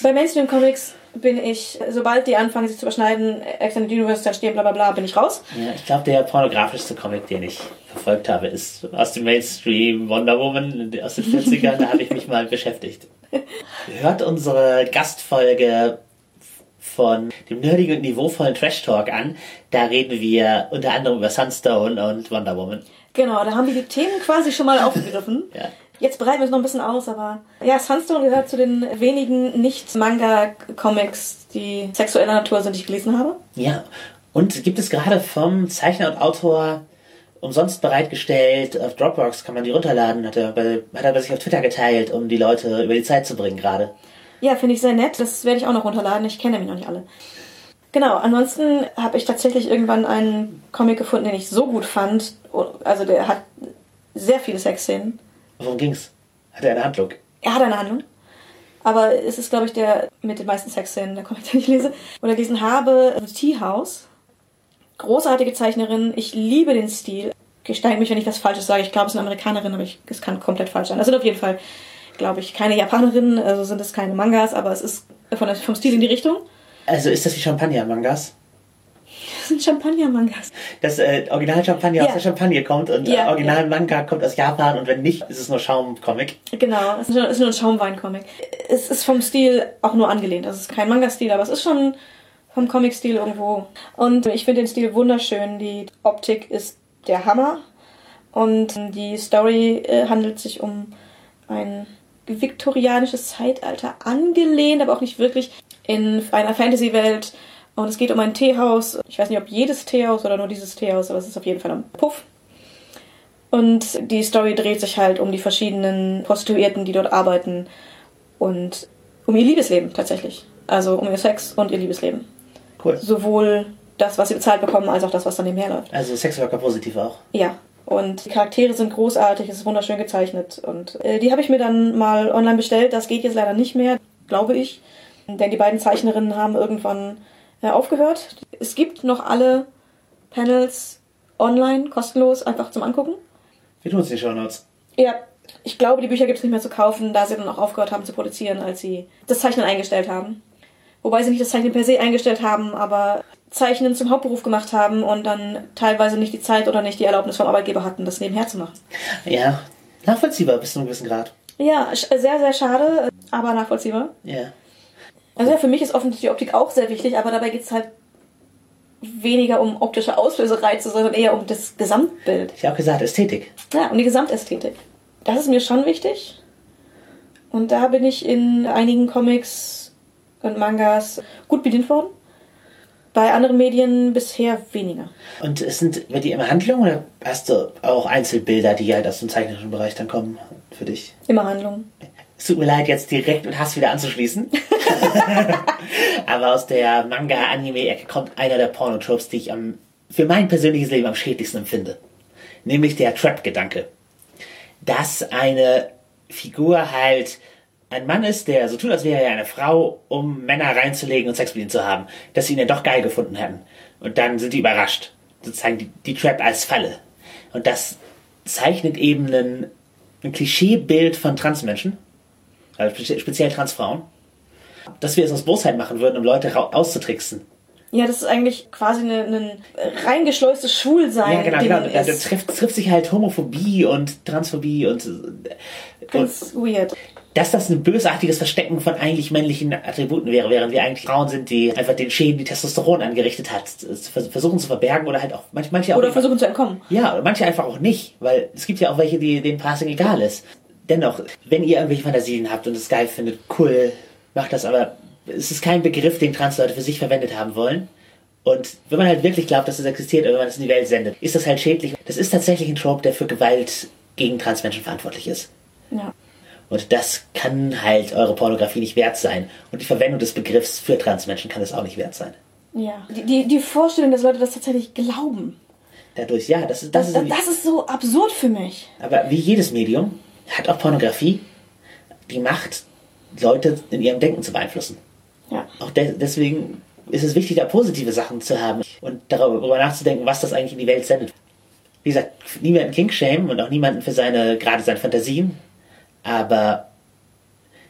Bei Mainstream Comics bin ich, sobald die anfangen sich zu überschneiden, Extended Universe dann stehen, bla bla bla, bin ich raus. Ja, ich glaube, der pornografischste Comic, den ich verfolgt habe, ist aus dem Mainstream Wonder Woman aus den 40ern. da habe ich mich mal beschäftigt. Hört unsere Gastfolge von dem nerdigen und niveauvollen Trash Talk an. Da reden wir unter anderem über Sunstone und Wonder Woman. Genau, da haben wir die Themen quasi schon mal aufgegriffen. Ja. Jetzt bereiten wir es noch ein bisschen aus, aber ja, Sunstone gehört zu den wenigen Nicht-Manga-Comics, die sexueller Natur sind, die ich gelesen habe. Ja, und gibt es gerade vom Zeichner und Autor umsonst bereitgestellt. Auf Dropbox kann man die runterladen, hat er, bei, hat er bei sich auf Twitter geteilt, um die Leute über die Zeit zu bringen gerade. Ja, finde ich sehr nett. Das werde ich auch noch runterladen. Ich kenne nämlich noch nicht alle. Genau, ansonsten habe ich tatsächlich irgendwann einen Comic gefunden, den ich so gut fand. Also der hat sehr viele Sexszenen. Worum ging's? Hat er eine Handlung? Er hat eine Handlung. Aber es ist, glaube ich, der mit den meisten Sexszenen, der Comic, den ich lese. Oder gelesen habe, The Tea House. Großartige Zeichnerin. Ich liebe den Stil. Gesteigt mich, wenn ich was Falsches sage. Ich glaube, es ist eine Amerikanerin, aber ich, es kann komplett falsch sein. Das sind auf jeden Fall, glaube ich, keine Japanerinnen, also sind es keine Mangas, aber es ist von, vom Stil in die Richtung. Also ist das wie Champagner-Mangas? Das sind Champagner-Mangas. Das äh, Original-Champagner Ja. aus der Champagne kommt und Ja, äh, Original-Manga kommt aus Japan und wenn nicht, ist es nur Schaum-Comic. Genau, es ist nur, es ist nur ein Schaumwein-Comic. Es ist vom Stil auch nur angelehnt. Also es ist kein Manga-Stil, aber es ist schon vom Comic-Stil irgendwo. Und ich finde den Stil wunderschön. Die Optik ist der Hammer. Und die Story äh, handelt sich um ein viktorianisches Zeitalter angelehnt, aber auch nicht wirklich in einer Fantasy-Welt. Und es geht um ein Teehaus. Ich weiß nicht, ob jedes Teehaus oder nur dieses Teehaus, aber es ist auf jeden Fall ein Puff. Und die Story dreht sich halt um die verschiedenen Prostituierten, die dort arbeiten und um ihr Liebesleben tatsächlich. Also um ihr Sex und ihr Liebesleben. Cool. Sowohl das, was sie bezahlt bekommen, als auch das, was dann nebenher läuft. Also Sexworker positiv auch. Ja. Und die Charaktere sind großartig, es ist wunderschön gezeichnet. Und äh, die habe ich mir dann mal online bestellt. Das geht jetzt leider nicht mehr, glaube ich. Denn die beiden Zeichnerinnen haben irgendwann äh, aufgehört. Es gibt noch alle Panels online, kostenlos, einfach zum Angucken. Wir tun es in die Show Notes. Ja, ich glaube, die Bücher gibt es nicht mehr zu kaufen, da sie dann auch aufgehört haben zu produzieren, als sie das Zeichnen eingestellt haben. Wobei sie nicht das Zeichnen per se eingestellt haben, aber Zeichnen zum Hauptberuf gemacht haben und dann teilweise nicht die Zeit oder nicht die Erlaubnis vom Arbeitgeber hatten, das nebenher zu machen. Ja, nachvollziehbar bis zu einem gewissen Grad. Ja, sehr, sehr schade, aber nachvollziehbar. Ja. Also ja, für mich ist offensichtlich die Optik auch sehr wichtig, aber dabei geht es halt weniger um optische Auslösereize, sondern eher um das Gesamtbild. Ich habe auch gesagt, Ästhetik. Ja, um die Gesamtästhetik. Das ist mir schon wichtig. Und da bin ich in einigen Comics und Mangas gut bedient worden. Bei anderen Medien bisher weniger. Und es sind bei dir immer Handlungen oder hast du auch Einzelbilder, die halt aus dem zeichnerischen Bereich dann kommen für dich? Immer Handlungen. Es tut mir leid, jetzt direkt mit Hass wieder anzuschließen. Aber aus der Manga-Anime-Ecke kommt einer der Pornotropes, die ich am, für mein persönliches Leben am schädlichsten empfinde. Nämlich der Trap-Gedanke. Dass eine Figur halt ein Mann ist, der so tut, als wäre er eine Frau, um Männer reinzulegen und Sex mit ihnen zu haben. Dass sie ihn dann doch geil gefunden hätten. Und dann sind die überrascht. Sozusagen die, die Trap als Falle. Und das zeichnet eben ein, ein Klischeebild von Transmenschen speziell Transfrauen, dass wir es aus Bosheit machen würden, um Leute auszutricksen. Ja, das ist eigentlich quasi ein eine reingeschleustes Schwulsein. Ja, genau, genau. Da, da trifft, trifft sich halt Homophobie und Transphobie und, und ganz weird. dass das ein bösartiges Verstecken von eigentlich männlichen Attributen wäre, während wir eigentlich Frauen sind, die einfach den Schäden, die Testosteron angerichtet hat, vers- versuchen zu verbergen oder halt auch manche, manche auch Oder versuchen zu entkommen. Ja, und manche einfach auch nicht, weil es gibt ja auch welche, die denen Passing egal ist. Dennoch, wenn ihr irgendwelche Fantasien habt und es geil findet, cool, macht das, aber es ist kein Begriff, den Transleute für sich verwendet haben wollen. Und wenn man halt wirklich glaubt, dass es existiert oder wenn man es in die Welt sendet, ist das halt schädlich. Das ist tatsächlich ein Trope, der für Gewalt gegen Transmenschen verantwortlich ist. Ja. Und das kann halt eure Pornografie nicht wert sein. Und die Verwendung des Begriffs für Transmenschen kann es auch nicht wert sein. Ja. Die, die, die Vorstellung, dass Leute das tatsächlich glauben, Dadurch, ja, das ist, das das, ist das, das ist so absurd für mich. Aber wie jedes Medium hat auch Pornografie die Macht, Leute in ihrem Denken zu beeinflussen. Ja. Auch de deswegen ist es wichtig, da positive Sachen zu haben und darüber nachzudenken, was das eigentlich in die Welt sendet. Wie gesagt, niemanden King Shame und auch niemanden für seine, gerade seine Fantasien, aber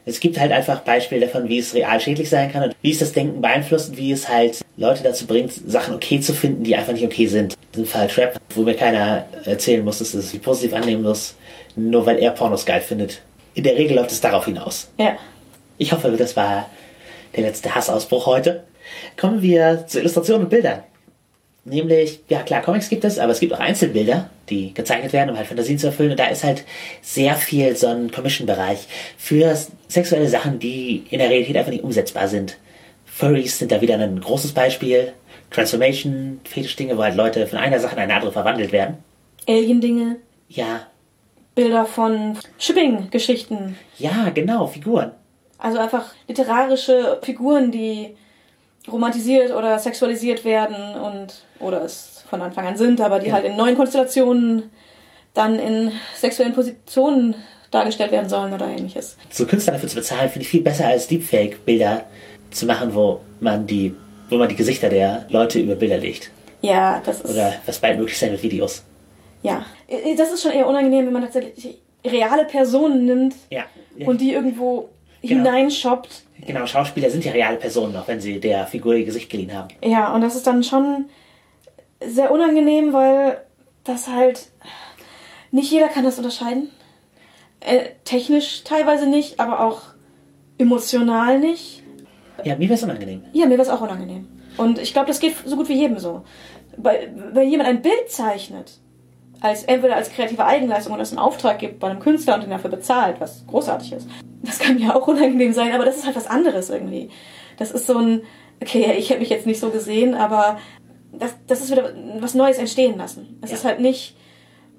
es gibt halt einfach Beispiele davon, wie es real schädlich sein kann und wie es das Denken beeinflusst und wie es halt Leute dazu bringt, Sachen okay zu finden, die einfach nicht okay sind. In diesem Fall Trap, wo mir keiner erzählen muss, dass es wie positiv annehmen muss, nur weil er Pornos geil findet. In der Regel läuft es darauf hinaus. Ja. Ich hoffe, das war der letzte Hassausbruch heute. Kommen wir zu Illustrationen und Bildern. Nämlich, ja klar, Comics gibt es, aber es gibt auch Einzelbilder, die gezeichnet werden, um halt Fantasien zu erfüllen. Und da ist halt sehr viel so ein Commission-Bereich für sexuelle Sachen, die in der Realität einfach nicht umsetzbar sind. Furries sind da wieder ein großes Beispiel. Transformation, Fetischdinge, wo halt Leute von einer Sache in eine andere verwandelt werden. Alien-Dinge, Ja, Bilder von Shipping-Geschichten. ja, genau, Figuren. Also einfach literarische Figuren, die romantisiert oder sexualisiert werden und oder es von Anfang an sind, aber die Ja. halt in neuen Konstellationen dann in sexuellen Positionen dargestellt werden sollen oder ähnliches. so Künstler dafür zu bezahlen, finde ich viel besser als Deepfake-Bilder zu machen, wo man die, wo man die Gesichter der Leute über Bilder legt. Ja, das ist Oder was bald möglich sein mit Videos. Ja, das ist schon eher unangenehm, wenn man tatsächlich reale Personen nimmt Ja. und die irgendwo Genau. hineinshoppt. Genau, Schauspieler sind ja reale Personen, auch wenn sie der Figur ihr Gesicht geliehen haben. Ja, und das ist dann schon sehr unangenehm, weil das halt nicht jeder kann das unterscheiden. Äh, technisch teilweise nicht, aber auch emotional nicht. Ja, mir wäre es unangenehm. Ja, mir wäre es auch unangenehm. Und ich glaube, das geht so gut wie jedem so. Weil, wenn jemand ein Bild zeichnet, als entweder als kreative Eigenleistung oder es einen Auftrag gibt bei einem Künstler und den dafür bezahlt, was großartig ist, das kann ja auch unangenehm sein, aber das ist halt was anderes irgendwie. Das ist so ein, okay, ich hätte mich jetzt nicht so gesehen, aber das, das ist wieder was Neues entstehen lassen. Es Ja. ist halt nicht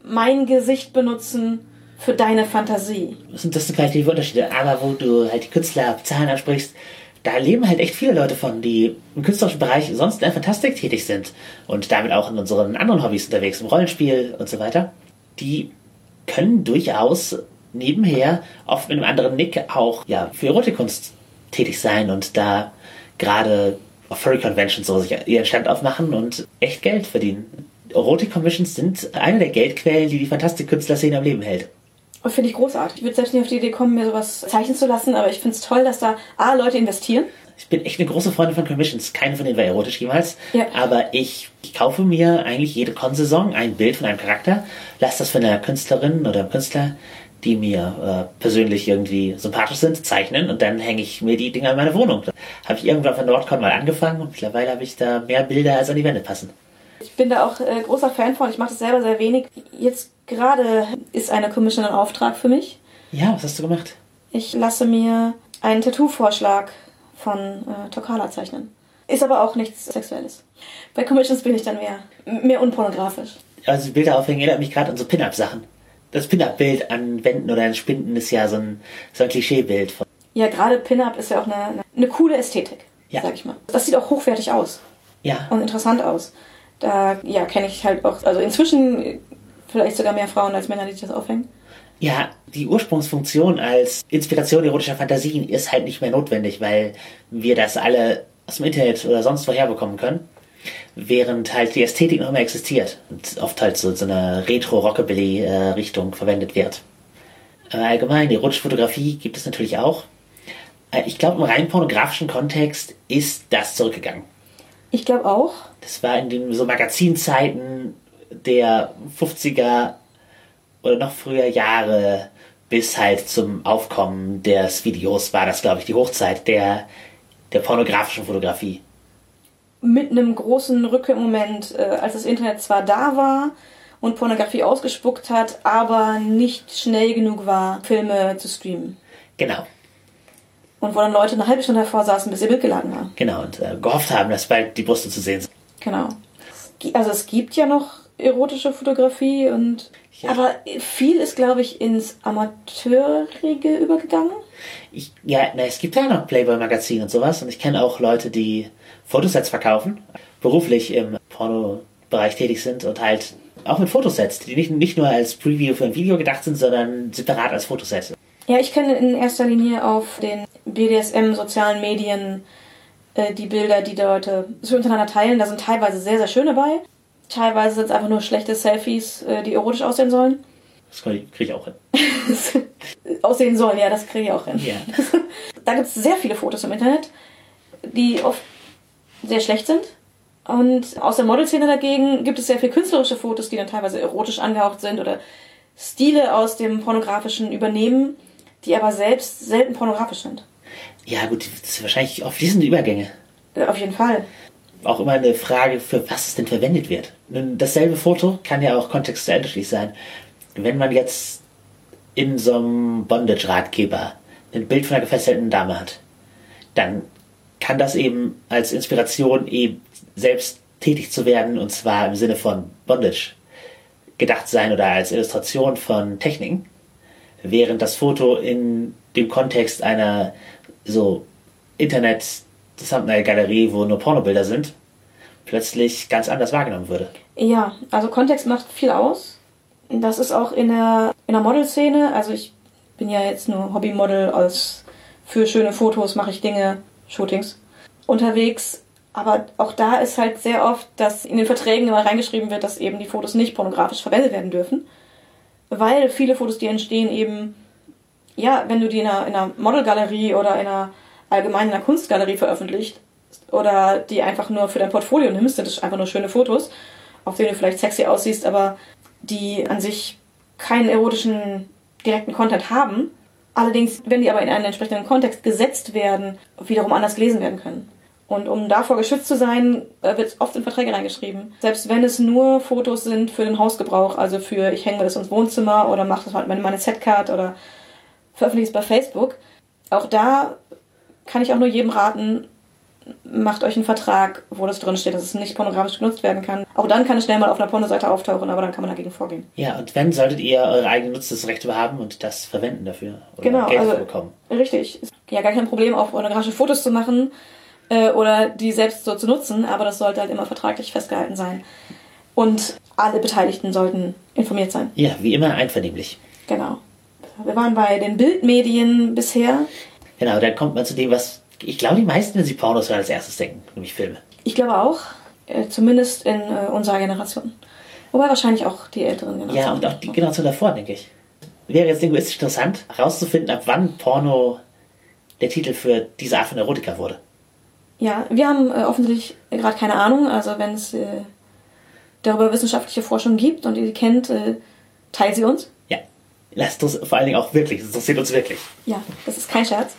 mein Gesicht benutzen für deine Fantasie. Das sind, das sind qualitative Unterschiede. Aber wo du halt die Künstler Zahlen ansprichst, da leben halt echt viele Leute von, die im künstlerischen Bereich sonst in der Fantastik tätig sind und damit auch in unseren anderen Hobbys unterwegs, im Rollenspiel und so weiter. Die können durchaus nebenher, oft mit einem anderen Nick, auch ja, für Erotikkunst tätig sein und da gerade auf Furry Conventions so sich ihren Stand aufmachen und echt Geld verdienen. Erotik-Commissions sind eine der Geldquellen, die die Fantastik-Künstlerszene am Leben hält. Finde ich großartig. Ich würde selbst nicht auf die Idee kommen, mir sowas zeichnen zu lassen, aber ich finde es toll, dass da A, Leute investieren. Ich bin echt eine große Freundin von Commissions. Keine von denen war erotisch jemals. Ja. Aber ich, ich kaufe mir eigentlich jede Con-Saison ein Bild von einem Charakter, lasse das von einer Künstlerin oder einem Künstler, die mir äh, persönlich irgendwie sympathisch sind, zeichnen und dann hänge ich mir die Dinger in meine Wohnung. Habe ich irgendwann von Nordcon mal angefangen und mittlerweile habe ich da mehr Bilder, als an die Wände passen. Ich bin da auch äh, großer Fan von. Ich mache das selber sehr wenig. Jetzt gerade ist eine Commission ein Auftrag für mich. Ja, was hast du gemacht? Ich lasse mir einen Tattoo-Vorschlag von äh, Tokala zeichnen. Ist aber auch nichts Sexuelles. Bei Commissions bin ich dann mehr, mehr unpornografisch. Also Bilder aufhängen erinnert mich gerade an so Pin-Up-Sachen. Das Pin-Up-Bild an Wänden oder an Spinden ist ja so ein, so ein Klischeebild von Ja, gerade Pin-Up ist ja auch eine, eine, eine coole Ästhetik, Ja. sag ich mal. Das sieht auch hochwertig aus ja, und interessant aus. Da ja, kenne ich halt auch, also inzwischen vielleicht sogar mehr Frauen als Männer, die sich das aufhängen. Ja, die Ursprungsfunktion als Inspiration erotischer Fantasien ist halt nicht mehr notwendig, weil wir das alle aus dem Internet oder sonst woher bekommen können. Während halt die Ästhetik noch immer existiert und oft halt so, so eine Retro-Rockabilly-Richtung verwendet wird. Allgemein, erotische Fotografie gibt es natürlich auch. Äh, Ich glaube, im rein pornografischen Kontext ist das zurückgegangen. Ich glaube auch. Das war in den so Magazinzeiten der 50er oder noch früher Jahre bis halt zum Aufkommen des Videos war das, glaube ich, die Hochzeit der, der pornografischen Fotografie. mit einem großen Rückkehrmoment, äh, als das Internet zwar da war und Pornografie ausgespuckt hat, aber nicht schnell genug war, Filme zu streamen. Genau, Und wo dann Leute eine halbe Stunde davor saßen, bis ihr Bild geladen war. genau. Und äh, gehofft haben, dass bald die Brüste zu sehen sind. Genau. Also es gibt ja noch erotische Fotografie und Ja. aber viel ist, glaube ich, ins Amateurige übergegangen. Ich, ja, na, es gibt ja noch Playboy-Magazin und sowas und ich kenne auch Leute, die Fotosets verkaufen, beruflich im Porno-Bereich tätig sind und halt auch mit Fotosets, die nicht, nicht nur als Preview für ein Video gedacht sind, sondern separat als Fotoset. Ja, ich kenne in erster Linie auf den BDSM-sozialen Medien äh, die Bilder, die Leute so untereinander teilen. Da sind teilweise sehr, sehr schöne bei. Teilweise sind es einfach nur schlechte Selfies, äh, die erotisch aussehen sollen. Das kriege ich auch hin. aussehen sollen, ja, das kriege ich auch hin. Ja. Da gibt es sehr viele Fotos im Internet, die oft sehr schlecht sind. Und aus der Modelszene dagegen gibt es sehr viel künstlerische Fotos, die dann teilweise erotisch angehaucht sind oder Stile aus dem Pornografischen übernehmen, die aber selbst selten pornografisch sind. Ja, gut, das sind wahrscheinlich auch fließende Übergänge. Äh, Auf jeden Fall. Auch immer eine Frage, für was es denn verwendet wird. Dasselbe Foto kann ja auch kontextuell unterschiedlich sein. Wenn man jetzt in so einem Bondage-Ratgeber ein Bild von einer gefesselten Dame hat, dann kann das eben als Inspiration eben selbst tätig zu werden und zwar im Sinne von Bondage gedacht sein oder als Illustration von Techniken, während das Foto in dem Kontext einer so Internet Thumbnail-Galerie, wo nur Pornobilder sind, plötzlich ganz anders wahrgenommen würde. Ja, also Kontext macht viel aus. Das ist auch in der, in der Modelszene. Also ich bin ja jetzt nur Hobbymodel als für schöne Fotos mache ich Dinge, Shootings unterwegs. Aber auch da ist halt sehr oft, dass in den Verträgen immer reingeschrieben wird, dass eben die Fotos nicht pornografisch verwendet werden dürfen. Weil viele Fotos, die entstehen, eben, ja, wenn du die in einer, in einer Modelgalerie oder in einer allgemein in einer Kunstgalerie veröffentlicht oder die einfach nur für dein Portfolio nimmst, sind das einfach nur schöne Fotos, auf denen du vielleicht sexy aussiehst, aber die an sich keinen erotischen direkten Content haben. Allerdings, wenn die aber in einen entsprechenden Kontext gesetzt werden, wiederum anders gelesen werden können. Und um davor geschützt zu sein, äh, wird oft in Verträge reingeschrieben. Selbst wenn es nur Fotos sind für den Hausgebrauch, also für ich hänge mir das ins Wohnzimmer oder mache das halt meine Setcard oder veröffentliche es bei Facebook. Auch da kann ich auch nur jedem raten, macht euch einen Vertrag, wo das drin steht, dass es nicht pornografisch genutzt werden kann. Auch dann kann es schnell mal auf einer Pornoseite auftauchen, aber dann kann man dagegen vorgehen. Ja, und wenn, solltet ihr eure eigenen Nutzungsrechte haben und das verwenden dafür. Oder Genau, Geld also bekommen. richtig. Ja gar kein Problem, auch pornografische Fotos zu machen äh, oder die selbst so zu nutzen, aber das sollte halt immer vertraglich festgehalten sein. Und alle Beteiligten sollten informiert sein. Ja, wie immer einvernehmlich. Genau. Wir waren bei den Bildmedien bisher. Genau, dann kommt man zu dem, was ich glaube, die meisten, wenn sie Pornos hören, als erstes denken, nämlich Filme. Ich glaube auch, äh, zumindest in äh, unserer Generation. Wobei wahrscheinlich auch die älteren Generationen. Ja, und auch die Generation davor, denke ich. Wäre jetzt linguistisch interessant, herauszufinden, ab wann Porno der Titel für diese Art von Erotika wurde. Ja, wir haben äh, offensichtlich gerade keine Ahnung. Also wenn es äh, darüber wissenschaftliche Forschung gibt und ihr sie kennt, äh, teilt sie uns. Ja. Lasst uns vor allen Dingen auch wirklich, das interessiert uns wirklich. Ja, das ist kein Scherz.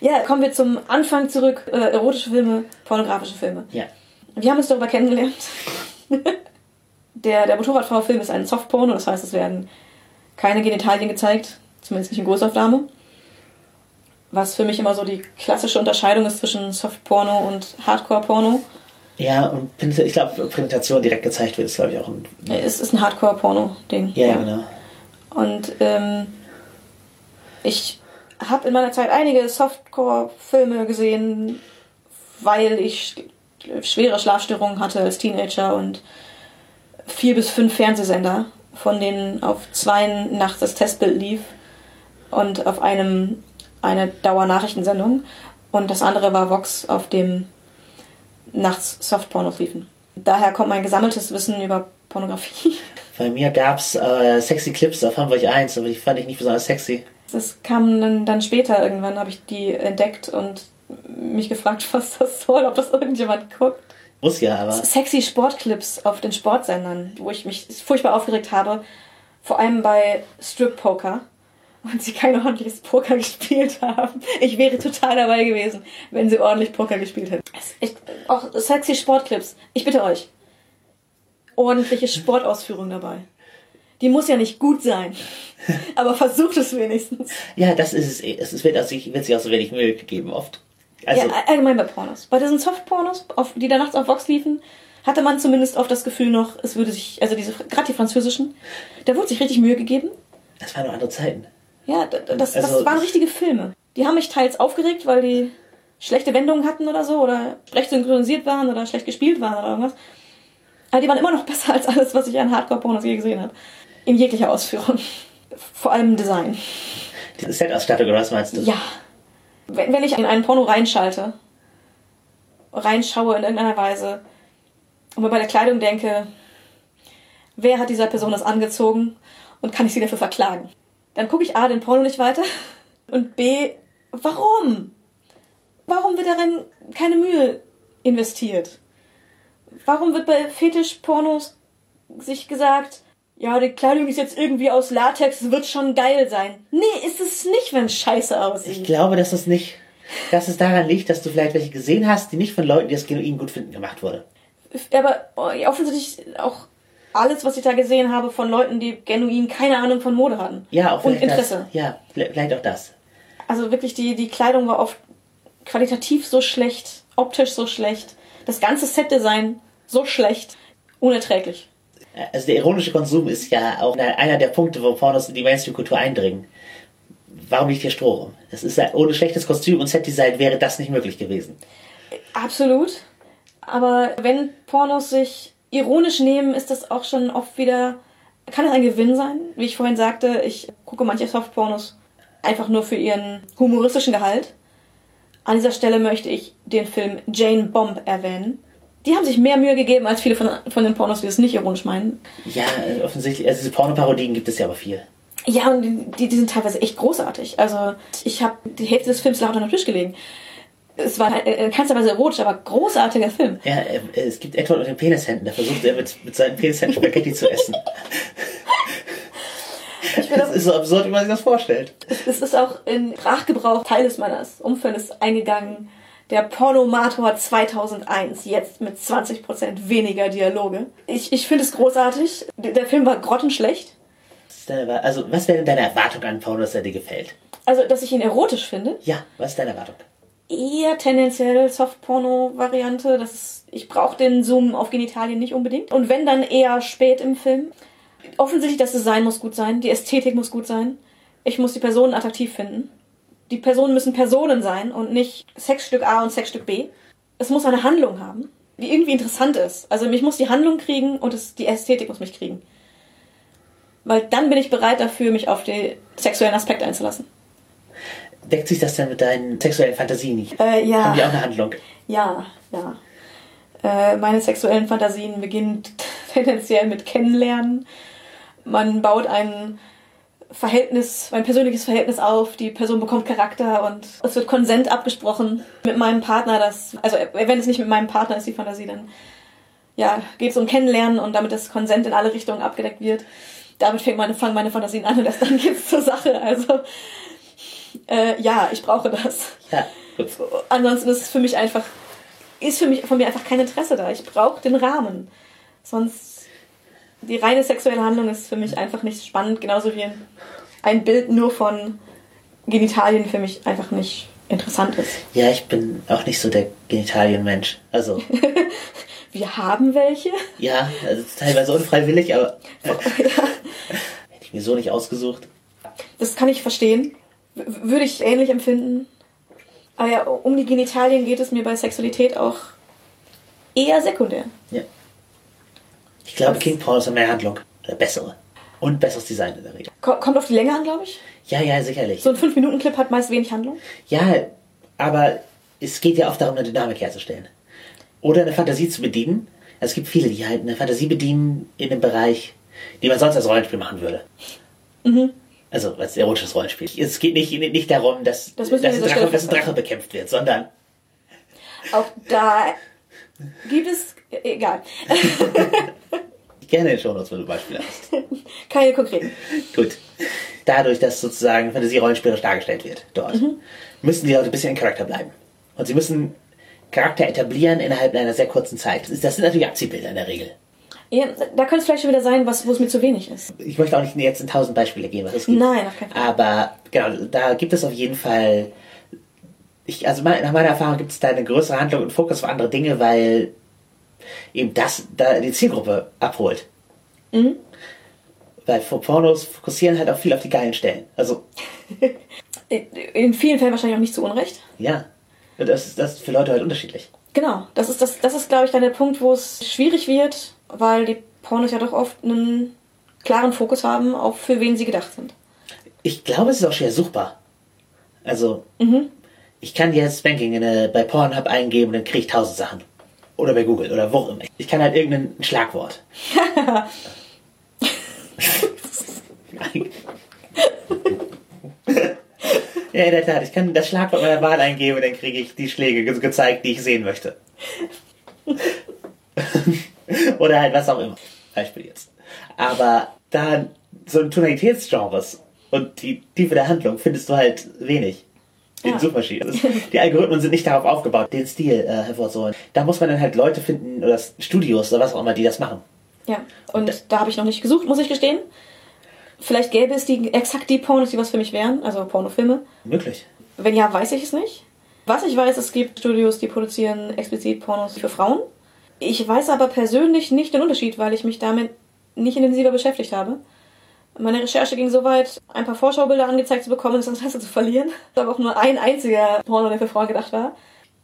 Ja, kommen wir zum Anfang zurück. Äh, erotische Filme, pornografische Filme. Ja. Wir haben uns darüber kennengelernt. der, der Motorradfrau-Film ist ein Softporno, das heißt, es werden keine Genitalien gezeigt, zumindest nicht in Großaufnahme. Was für mich immer so die klassische Unterscheidung ist zwischen Softporno und Hardcore-Porno. Ja, und ich glaube, Präsentation direkt gezeigt wird, ist, glaube ich, auch ein. Es ist ein Hardcore-Porno-Ding. Ja, ja, genau. Und ähm, ich habe in meiner Zeit einige Softcore-Filme gesehen, weil ich sch- schwere Schlafstörungen hatte als Teenager und vier bis fünf Fernsehsender, von denen auf zwei nachts das Testbild lief und auf einem eine Dauernachrichtensendung und das andere war Vox, auf dem nachts Softpornos liefen. Daher kommt mein gesammeltes Wissen über Pornografie. Bei mir gab's äh, sexy Clips auf Hamburg 1, aber die fand ich nicht besonders sexy. Das kam dann, dann später irgendwann, habe ich die entdeckt und mich gefragt, was das soll, ob das irgendjemand guckt. Muss ja, aber. Sexy Sportclips auf den Sportsendern, wo ich mich furchtbar aufgeregt habe. Vor allem bei Strip Poker. Und sie kein ordentliches Poker gespielt haben. Ich wäre total dabei gewesen, wenn sie ordentlich Poker gespielt hätten. Es- Ich, auch sexy Sportclips. Ich bitte euch. Ordentliche Sportausführung dabei. Die muss ja nicht gut sein. Aber versucht es wenigstens. Ja, das ist es. eh. Es ist- wird, also, wird sich auch so wenig Mühe gegeben, oft. Also, ja, allgemein bei Pornos. Bei diesen Softpornos, auf, die da nachts auf Vox liefen, hatte man zumindest oft das Gefühl noch, es würde sich, also diese, gerade die französischen, da wurde sich richtig Mühe gegeben. das waren noch andere Zeiten. Ja, d- d- das, Also- das waren richtige Filme. Die haben mich teils aufgeregt, weil die schlechte Wendungen hatten oder so, oder schlecht synchronisiert waren oder schlecht gespielt waren oder irgendwas. Aber die waren immer noch besser als alles, was ich an Hardcore-Pornos je gesehen habe. In jeglicher Ausführung. Vor allem Design. Diese Set-Ausstattung, oder was meinst du? Ja. Wenn, wenn ich in einen Porno reinschalte, reinschaue in irgendeiner Weise und mir bei der Kleidung denke, wer hat dieser Person das angezogen und kann ich sie dafür verklagen? Dann gucke ich A, den Porno nicht weiter und B, warum? Warum wird darin keine Mühe investiert? Warum wird bei Fetischpornos sich gesagt, ja, die Kleidung ist jetzt irgendwie aus Latex, wird schon geil sein. Nee, ist es nicht, wenn es scheiße aussieht. Ich glaube, dass es nicht, dass es daran liegt, dass du vielleicht welche gesehen hast, die nicht von Leuten, die das genuin gut finden, gemacht wurde. Aber oh, offensichtlich auch alles, was ich da gesehen habe, von Leuten, die genuin keine Ahnung von Mode hatten. Ja, auch Und Interesse. Das, ja, vielleicht auch das. Also wirklich, die, die Kleidung war oft qualitativ so schlecht, optisch so schlecht, das ganze Setdesign so schlecht, unerträglich. Also der ironische Konsum ist ja auch einer der Punkte, wo Pornos in die Mainstream-Kultur eindringen. Warum nicht hier Stroh rum? Das ist ja, ohne schlechtes Kostüm und Setdesign wäre das nicht möglich gewesen. Absolut. Aber wenn Pornos sich ironisch nehmen, ist das auch schon oft wieder, kann es ein Gewinn sein. Wie ich vorhin sagte, ich gucke manche Softpornos einfach nur für ihren humoristischen Gehalt. An dieser Stelle möchte ich den Film Jane Bomb erwähnen. Die haben sich mehr Mühe gegeben als viele von, von den Pornos, die es nicht ironisch meinen. Ja, offensichtlich, also diese Pornoparodien gibt es ja aber viel. Ja, und die, die sind teilweise echt großartig. Also ich habe die Hälfte des Films laut am Tisch gelegen. Es war in keinster Weise erotisch, aber großartiger Film. Ja, äh, es gibt Edward mit den Penishänden, da versucht er mit, mit seinen Penishänden Spaghetti zu essen. das ist so absurd, wie man sich das vorstellt. Es ist auch in Sprachgebrauch Teil des meines Umfeldes eingegangen. Der Pornomator 2001, jetzt mit 20% weniger Dialoge. Ich, ich finde es großartig. Der Film war grottenschlecht. Also, was wäre denn deine Erwartung an Porno, dass er dir gefällt? Also, dass ich ihn erotisch finde. Ja, was ist deine Erwartung? Eher tendenziell Softporno-Variante. Ich brauche den Zoom auf Genitalien nicht unbedingt. Und wenn, dann eher spät im Film. Offensichtlich, das Design muss gut sein, die Ästhetik muss gut sein. Ich muss die Personen attraktiv finden. Die Personen müssen Personen sein und nicht Sexstück A und Sexstück B. Es muss eine Handlung haben, die irgendwie interessant ist. Also mich muss die Handlung kriegen und es, die Ästhetik muss mich kriegen. Weil dann bin ich bereit dafür, mich auf den sexuellen Aspekt einzulassen. Deckt sich das denn mit deinen sexuellen Fantasien nicht? Äh, ja. Haben die auch eine Handlung? Ja, ja. Äh, meine sexuellen Fantasien beginnen tendenziell mit Kennenlernen. Man baut ein Verhältnis, ein persönliches Verhältnis auf, die Person bekommt Charakter und es wird Konsent abgesprochen mit meinem Partner, das, also wenn es nicht mit meinem Partner ist, die Fantasie, dann ja, geht es um Kennenlernen und damit das Konsent in alle Richtungen abgedeckt wird. Damit fängt meine, fangen meine Fantasien an und erst dann geht's zur Sache. Also äh, ja, ich brauche das. Ja. Ansonsten ist es für mich einfach, ist für mich von mir einfach kein Interesse da. Ich brauche den Rahmen. Sonst die reine sexuelle Handlung ist für mich einfach nicht spannend, genauso wie ein, ein Bild nur von Genitalien für mich einfach nicht interessant ist. Ja, ich bin auch nicht so der Genitalien-Mensch. Also. Wir haben welche. Ja, also teilweise unfreiwillig, aber ja. hätte ich mir so nicht ausgesucht. Das kann ich verstehen. Würde ich ähnlich empfinden. Aber ja, um die Genitalien geht es mir bei Sexualität auch eher sekundär. Ja. Ich glaube, King Paul ist eine mehr Handlung. Oder bessere. Und besseres Design in der Regel. Kommt auf die Länge an, glaube ich. Ja, ja, sicherlich. So ein 5-Minuten-Clip hat meist wenig Handlung. Ja, aber es geht ja oft darum, eine Dynamik herzustellen. Oder eine Fantasie zu bedienen. Es gibt viele, die halt eine Fantasie bedienen in einem Bereich, die man sonst als Rollenspiel machen würde. Mhm. Also als erotisches Rollenspiel. Es geht nicht, nicht darum, dass, Das dass, ein Drache, dass ein Drache bekämpft wird, sondern Auch da gibt es. Egal. gerne in Shownotes, wenn du Beispiele hast. Keine konkreten. Gut. Dadurch, dass sozusagen Fantasie rollenspielerisch dargestellt wird dort, müssen die Leute ein bisschen in Charakter bleiben. Und sie müssen Charakter etablieren innerhalb einer sehr kurzen Zeit. Das sind natürlich Abziehbilder in der Regel. Ja, da könnte es vielleicht schon wieder sein, was, wo es mir zu wenig ist. Ich möchte auch nicht jetzt in tausend Beispiele geben, was es gibt. Nein, auf keinen Fall. Aber genau, da gibt es auf jeden Fall. Ich, also mein- nach meiner Erfahrung gibt es da eine größere Handlung und Fokus auf andere Dinge, weil eben das da die Zielgruppe abholt. Mhm. Weil Pornos fokussieren halt auch viel auf die geilen Stellen. Also, In vielen Fällen wahrscheinlich auch nicht zu Unrecht. ja. Das ist, das ist für Leute halt unterschiedlich. Genau, das ist, das, das ist glaube ich, dann der Punkt, wo es schwierig wird, weil die Pornos ja doch oft einen klaren Fokus haben, auf für wen sie gedacht sind. Ich glaube, es ist auch schwer suchbar. Also, Mhm. Ich kann jetzt Banking in eine, bei Pornhub eingeben und dann kriege ich tausend Sachen. Oder bei Google oder wo auch immer. Ich kann halt irgendein Schlagwort. ja, in der Tat. Ich kann das Schlagwort meiner Wahl eingeben und dann kriege ich die Schläge ge gezeigt, die ich sehen möchte. oder halt was auch immer. Beispiel jetzt. Aber da so ein Tonalitätsgenres und die Tiefe der Handlung findest du halt wenig in Ja. Suchmaschinen. Das- Die Algorithmen sind nicht darauf aufgebaut, den Stil äh, hervorzuholen. Da muss man dann halt Leute finden oder Studios oder was auch immer, die das machen. Ja, und da habe ich noch nicht gesucht, muss ich gestehen. Vielleicht gäbe es die exakt die Pornos, die was für mich wären, also Pornofilme. Möglich. Wenn ja, weiß ich es nicht. Was ich weiß, es gibt Studios, die produzieren explizit Pornos für Frauen. Ich weiß aber persönlich nicht den Unterschied, weil ich mich damit nicht intensiver beschäftigt habe. Meine Recherche ging so weit, ein paar Vorschaubilder angezeigt zu bekommen und das Interesse zu verlieren. Aber auch nur ein einziger Porno, der für Frauen gedacht war.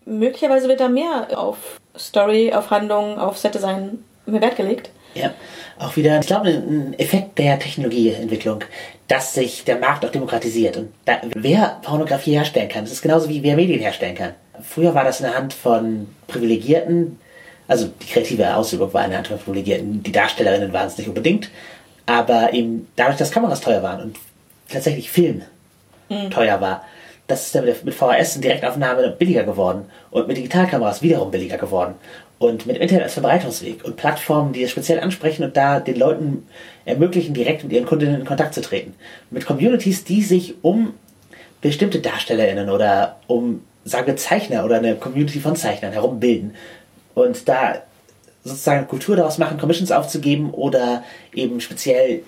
Möglicherweise wird da mehr auf Story, auf Handlung, auf Setdesign mehr Wert gelegt. Ja, auch wieder, ich glaube, ein Effekt der Technologieentwicklung, dass sich der Markt auch demokratisiert. Und da, wer Pornografie herstellen kann, das ist genauso wie wer Medien herstellen kann. Früher war das in der Hand von Privilegierten, also die kreative Ausübung war in der Hand von Privilegierten, die Darstellerinnen waren es nicht unbedingt, aber eben dadurch, dass Kameras teuer waren und tatsächlich Film teuer war, das ist dann mit mit VHS und Direktaufnahme billiger geworden und mit Digitalkameras wiederum billiger geworden. Und mit Internet als Verbreitungsweg und Plattformen, die es speziell ansprechen und da den Leuten ermöglichen, direkt mit ihren Kundinnen in Kontakt zu treten. Mit Communities, die sich um bestimmte DarstellerInnen oder um, sagen wir, Zeichner oder eine Community von Zeichnern herum bilden. Und da sozusagen Kultur daraus machen, Commissions aufzugeben oder eben speziell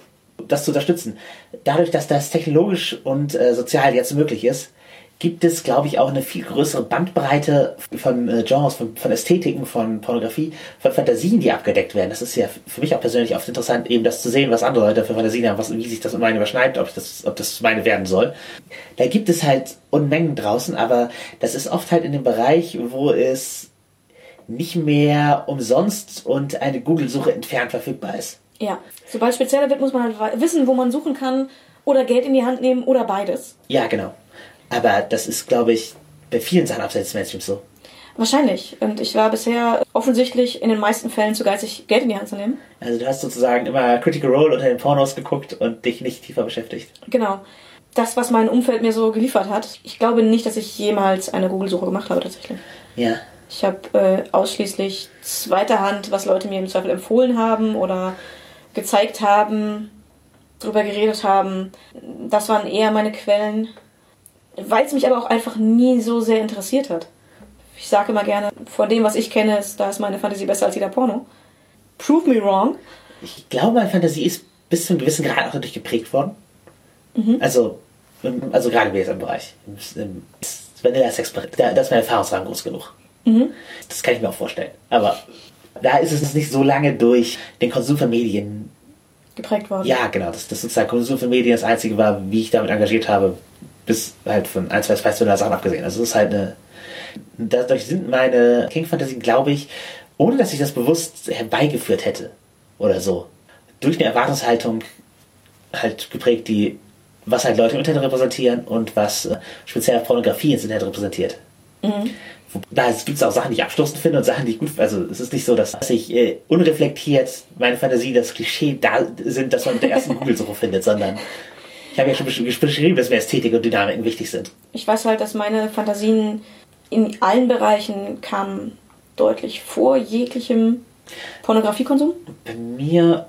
das zu unterstützen. Dadurch, dass das technologisch und äh, sozial jetzt möglich ist, gibt es, glaube ich, auch eine viel größere Bandbreite von äh, Genres, von, von Ästhetiken, von Pornografie, von Fantasien, die abgedeckt werden. Das ist ja für mich auch persönlich oft interessant, eben das zu sehen, was andere Leute für Fantasien haben, was, wie sich das mit meinen überschneidet, ob, ich das, ob das meine werden soll. Da gibt es halt Unmengen draußen, aber das ist oft halt in dem Bereich, wo es nicht mehr umsonst und eine Google-Suche entfernt verfügbar ist. Ja. Sobald spezieller wird, muss man halt wissen, wo man suchen kann oder Geld in die Hand nehmen oder beides. Ja, genau. Aber das ist, glaube ich, bei vielen Sachen abseits des Mainstreams so. Wahrscheinlich. Und ich war bisher offensichtlich in den meisten Fällen zu geizig, Geld in die Hand zu nehmen. Also du hast sozusagen immer Critical Role unter den Pornos geguckt und dich nicht tiefer beschäftigt. Genau. Das, was mein Umfeld mir so geliefert hat. Ich glaube nicht, dass ich jemals eine Google-Suche gemacht habe, tatsächlich. Ja. Ich habe äh, ausschließlich zweiter Hand, was Leute mir im Zweifel empfohlen haben oder gezeigt haben, drüber geredet haben. Das waren eher meine Quellen, weil es mich aber auch einfach nie so sehr interessiert hat. Ich sage immer gerne, vor dem, was ich kenne, ist, da ist meine Fantasie besser als jeder Porno. Prove me wrong. Ich glaube, meine Fantasie ist bis zu einem gewissen Grad auch dadurch geprägt worden. Also, im- also gerade im BSM-Bereich. Vanilla-Sex, da, da ist mein Erfahrungsrahmen groß genug. Das kann ich mir auch vorstellen. Aber da ist es nicht so lange durch den Konsum von Medien Geprägt worden. Ja, genau. Das, das sozusagen Konsum von Medien das einzige war, wie ich damit engagiert habe, bis halt von ein, zwei Spice Sachen abgesehen. Also es ist halt eine. Dadurch sind meine King-Fantasien, glaube ich, ohne dass ich das bewusst herbeigeführt hätte oder so, durch eine Erwartungshaltung halt geprägt, die was halt Leute im Internet repräsentieren und was äh, speziell Pornografie ins Internet repräsentiert. Wo- Da gibt es auch Sachen, die ich abstoßend finde und Sachen, die ich gut finde. Also es ist nicht so, dass, dass ich äh, unreflektiert meine Fantasie, das Klischee da sind, dass man mit der ersten Google-Suche findet, sondern ich habe ja schon besch- beschrieben, dass mir Ästhetik und Dynamiken wichtig sind. Ich weiß halt, dass meine Fantasien in allen Bereichen kamen deutlich vor jeglichem Pornografiekonsum. Bei mir,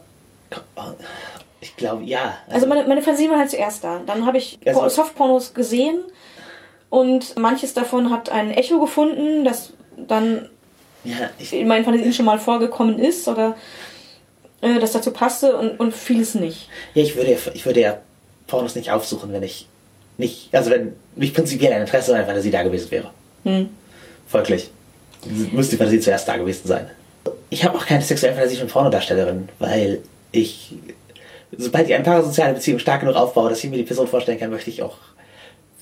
ich glaube, ja. Also meine, meine Fantasie war halt zuerst da. Dann habe ich Also- Por- Softpornos gesehen und manches davon hat ein Echo gefunden, das dann ja, ich, in meinen Fantasien schon mal vorgekommen ist oder äh, das dazu passte und, und vieles nicht. ja, ich würde ja, ich würde ja Pornos nicht aufsuchen, wenn ich nicht, also wenn nicht prinzipiell ein Interesse an einer Fantasie da gewesen wäre. Hm. Folglich müsste die Fantasie zuerst da gewesen sein. Ich habe auch keine sexuelle Fantasie von Pornodarstellerinnen, weil ich, sobald ich eine parasoziale Beziehung stark genug aufbaue, dass ich mir die Person vorstellen kann, möchte ich auch,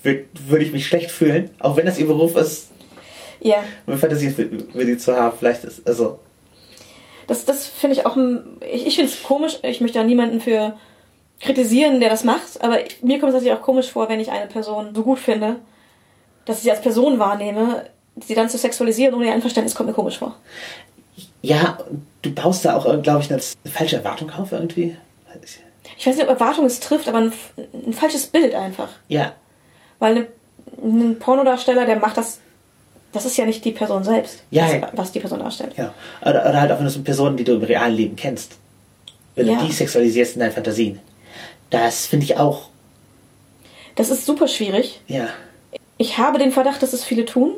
würde würd ich mich schlecht fühlen, auch wenn das ihr Beruf ist, Ja, eine Fantasie für, für die zu haben. Vielleicht ist, also, das, das finde ich auch, ein- ich, ich finde es komisch, ich möchte da niemanden für kritisieren, der das macht, aber mir kommt es natürlich auch komisch vor, wenn ich eine Person so gut finde dass ich sie als Person wahrnehme, sie dann zu sexualisieren ohne ihr Einverständnis kommt mir komisch vor. Ja, du baust da auch, glaube ich, eine falsche Erwartung auf irgendwie. Ich weiß nicht, ob Erwartung es trifft, aber ein, ein falsches Bild einfach. Ja, Weil eine, ein Pornodarsteller, der macht das, das ist ja nicht die Person selbst, Ja, was, was die Person darstellt. ja. Oder, oder halt auch wenn du so Personen, die du im realen Leben kennst. Wenn Ja. du die sexualisierst in deinen Fantasien. Das finde ich auch, Das ist super schwierig. ja. Ich habe den Verdacht, dass es viele tun.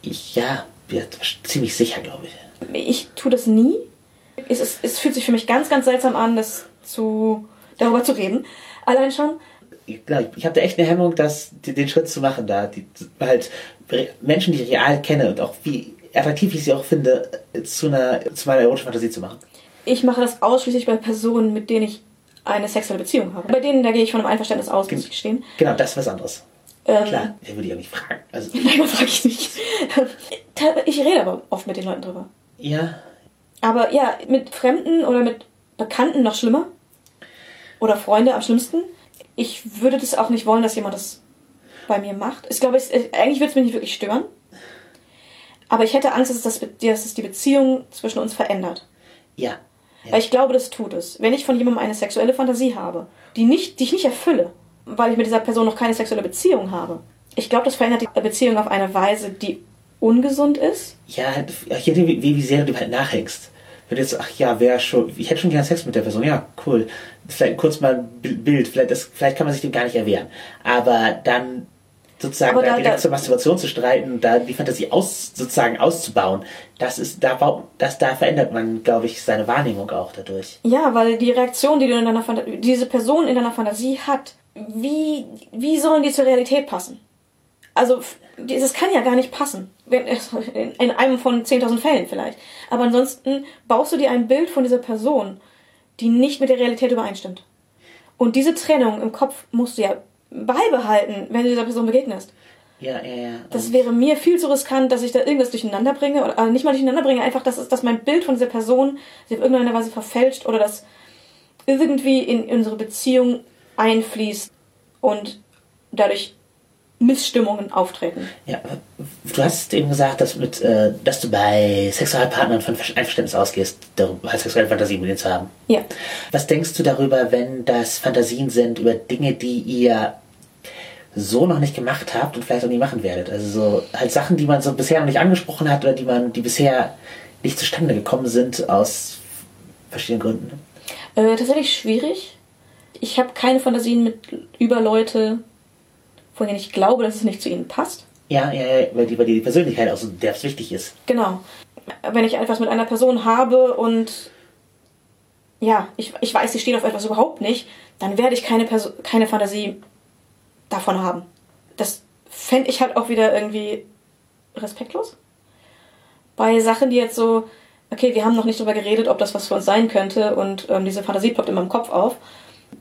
Ich, ja, ja, ziemlich sicher, glaube ich. Ich tue das nie. Es, ist, es fühlt sich für mich ganz, ganz seltsam an, das zu, darüber zu reden. Allein schon, Ich, ich habe da echt eine Hemmung, das, den Schritt zu machen, da die, halt Menschen, die ich real kenne und auch wie attraktiv ich sie auch finde, zu einer zu meiner erotischen Fantasie zu machen. ich mache das ausschließlich bei Personen, mit denen ich eine sexuelle Beziehung habe. Bei denen, da gehe ich von einem Einverständnis aus, muss ich gestehen. Genau, das ist was anderes. Ähm, Klar, der würde ich auch nicht fragen. Also, Nein, das frage ich nicht. Ich rede aber oft mit den Leuten drüber. ja, Aber ja, mit Fremden oder mit Bekannten noch schlimmer. Oder Freunde am schlimmsten. Ich würde das auch nicht wollen, dass jemand das bei mir macht. Ich glaube, äh, eigentlich würde es mich nicht wirklich stören. Aber ich hätte Angst, dass das, dass es die Beziehung zwischen uns verändert. ja. Ja. Weil ich glaube, das tut es. Wenn ich von jemandem eine sexuelle Fantasie habe, die, nicht, die ich nicht erfülle, weil ich mit dieser Person noch keine sexuelle Beziehung habe, ich glaube, das verändert die Beziehung auf eine Weise, die ungesund ist. Ja, je nachdem, wie, wie sehr du halt nachhängst. Wenn du jetzt, ach ja, wer schon, ich hätte schon gerne Sex mit der Person, ja, cool. Vielleicht kurz mal ein Bi- Bild, vielleicht, das, vielleicht kann man sich dem gar nicht erwehren. Aber dann sozusagen da, direkt da- zur Masturbation zu streiten, da die Fantasie aus, sozusagen auszubauen, das ist, da, das, da verändert man, glaube ich, seine Wahrnehmung auch dadurch. Ja, weil die Reaktion, die du in deiner Phanta diese Person in deiner Fantasie hat, wie, wie sollen die zur Realität passen? Also, das kann ja gar nicht passen. In einem von 10.000 Fällen vielleicht. Aber ansonsten baust du dir ein Bild von dieser Person, die nicht mit der Realität übereinstimmt. Und diese Trennung im Kopf musst du ja beibehalten, wenn du dieser Person begegnest. Ja, ja, ja. Das wäre mir viel zu riskant, dass ich da irgendwas durcheinander bringe oder äh, nicht mal durcheinander bringe, einfach, dass, dass mein Bild von dieser Person sich auf irgendeine Weise verfälscht oder das irgendwie in unsere Beziehung einfließt und dadurch Missstimmungen auftreten. Ja, du hast eben gesagt, dass, mit, äh, dass du bei Sexualpartnern von Ver- Einverständnis ausgehst, darüber halt sexuelle Fantasien mit ihnen zu haben. Ja. Was denkst du darüber, wenn das Fantasien sind über Dinge, die ihr so noch nicht gemacht habt und vielleicht auch nie machen werdet? Also so halt Sachen, die man so bisher noch nicht angesprochen hat oder die man, die bisher nicht zustande gekommen sind aus verschiedenen Gründen. Äh, tatsächlich schwierig. Ich habe keine Fantasien mit über Leute, von denen ich glaube, dass es nicht zu ihnen passt. Ja, ja, ja, weil die, weil die Persönlichkeit auch so der wichtig ist. Genau. Wenn ich etwas mit einer Person habe und ja, ich, ich weiß, sie steht auf etwas überhaupt nicht, dann werde ich keine, Perso keine Fantasie davon haben. Das fände ich halt auch wieder irgendwie respektlos. Bei Sachen, die jetzt so, okay, wir haben noch nicht drüber geredet, ob das was für uns sein könnte und ähm, diese Fantasie ploppt in meinem Kopf auf,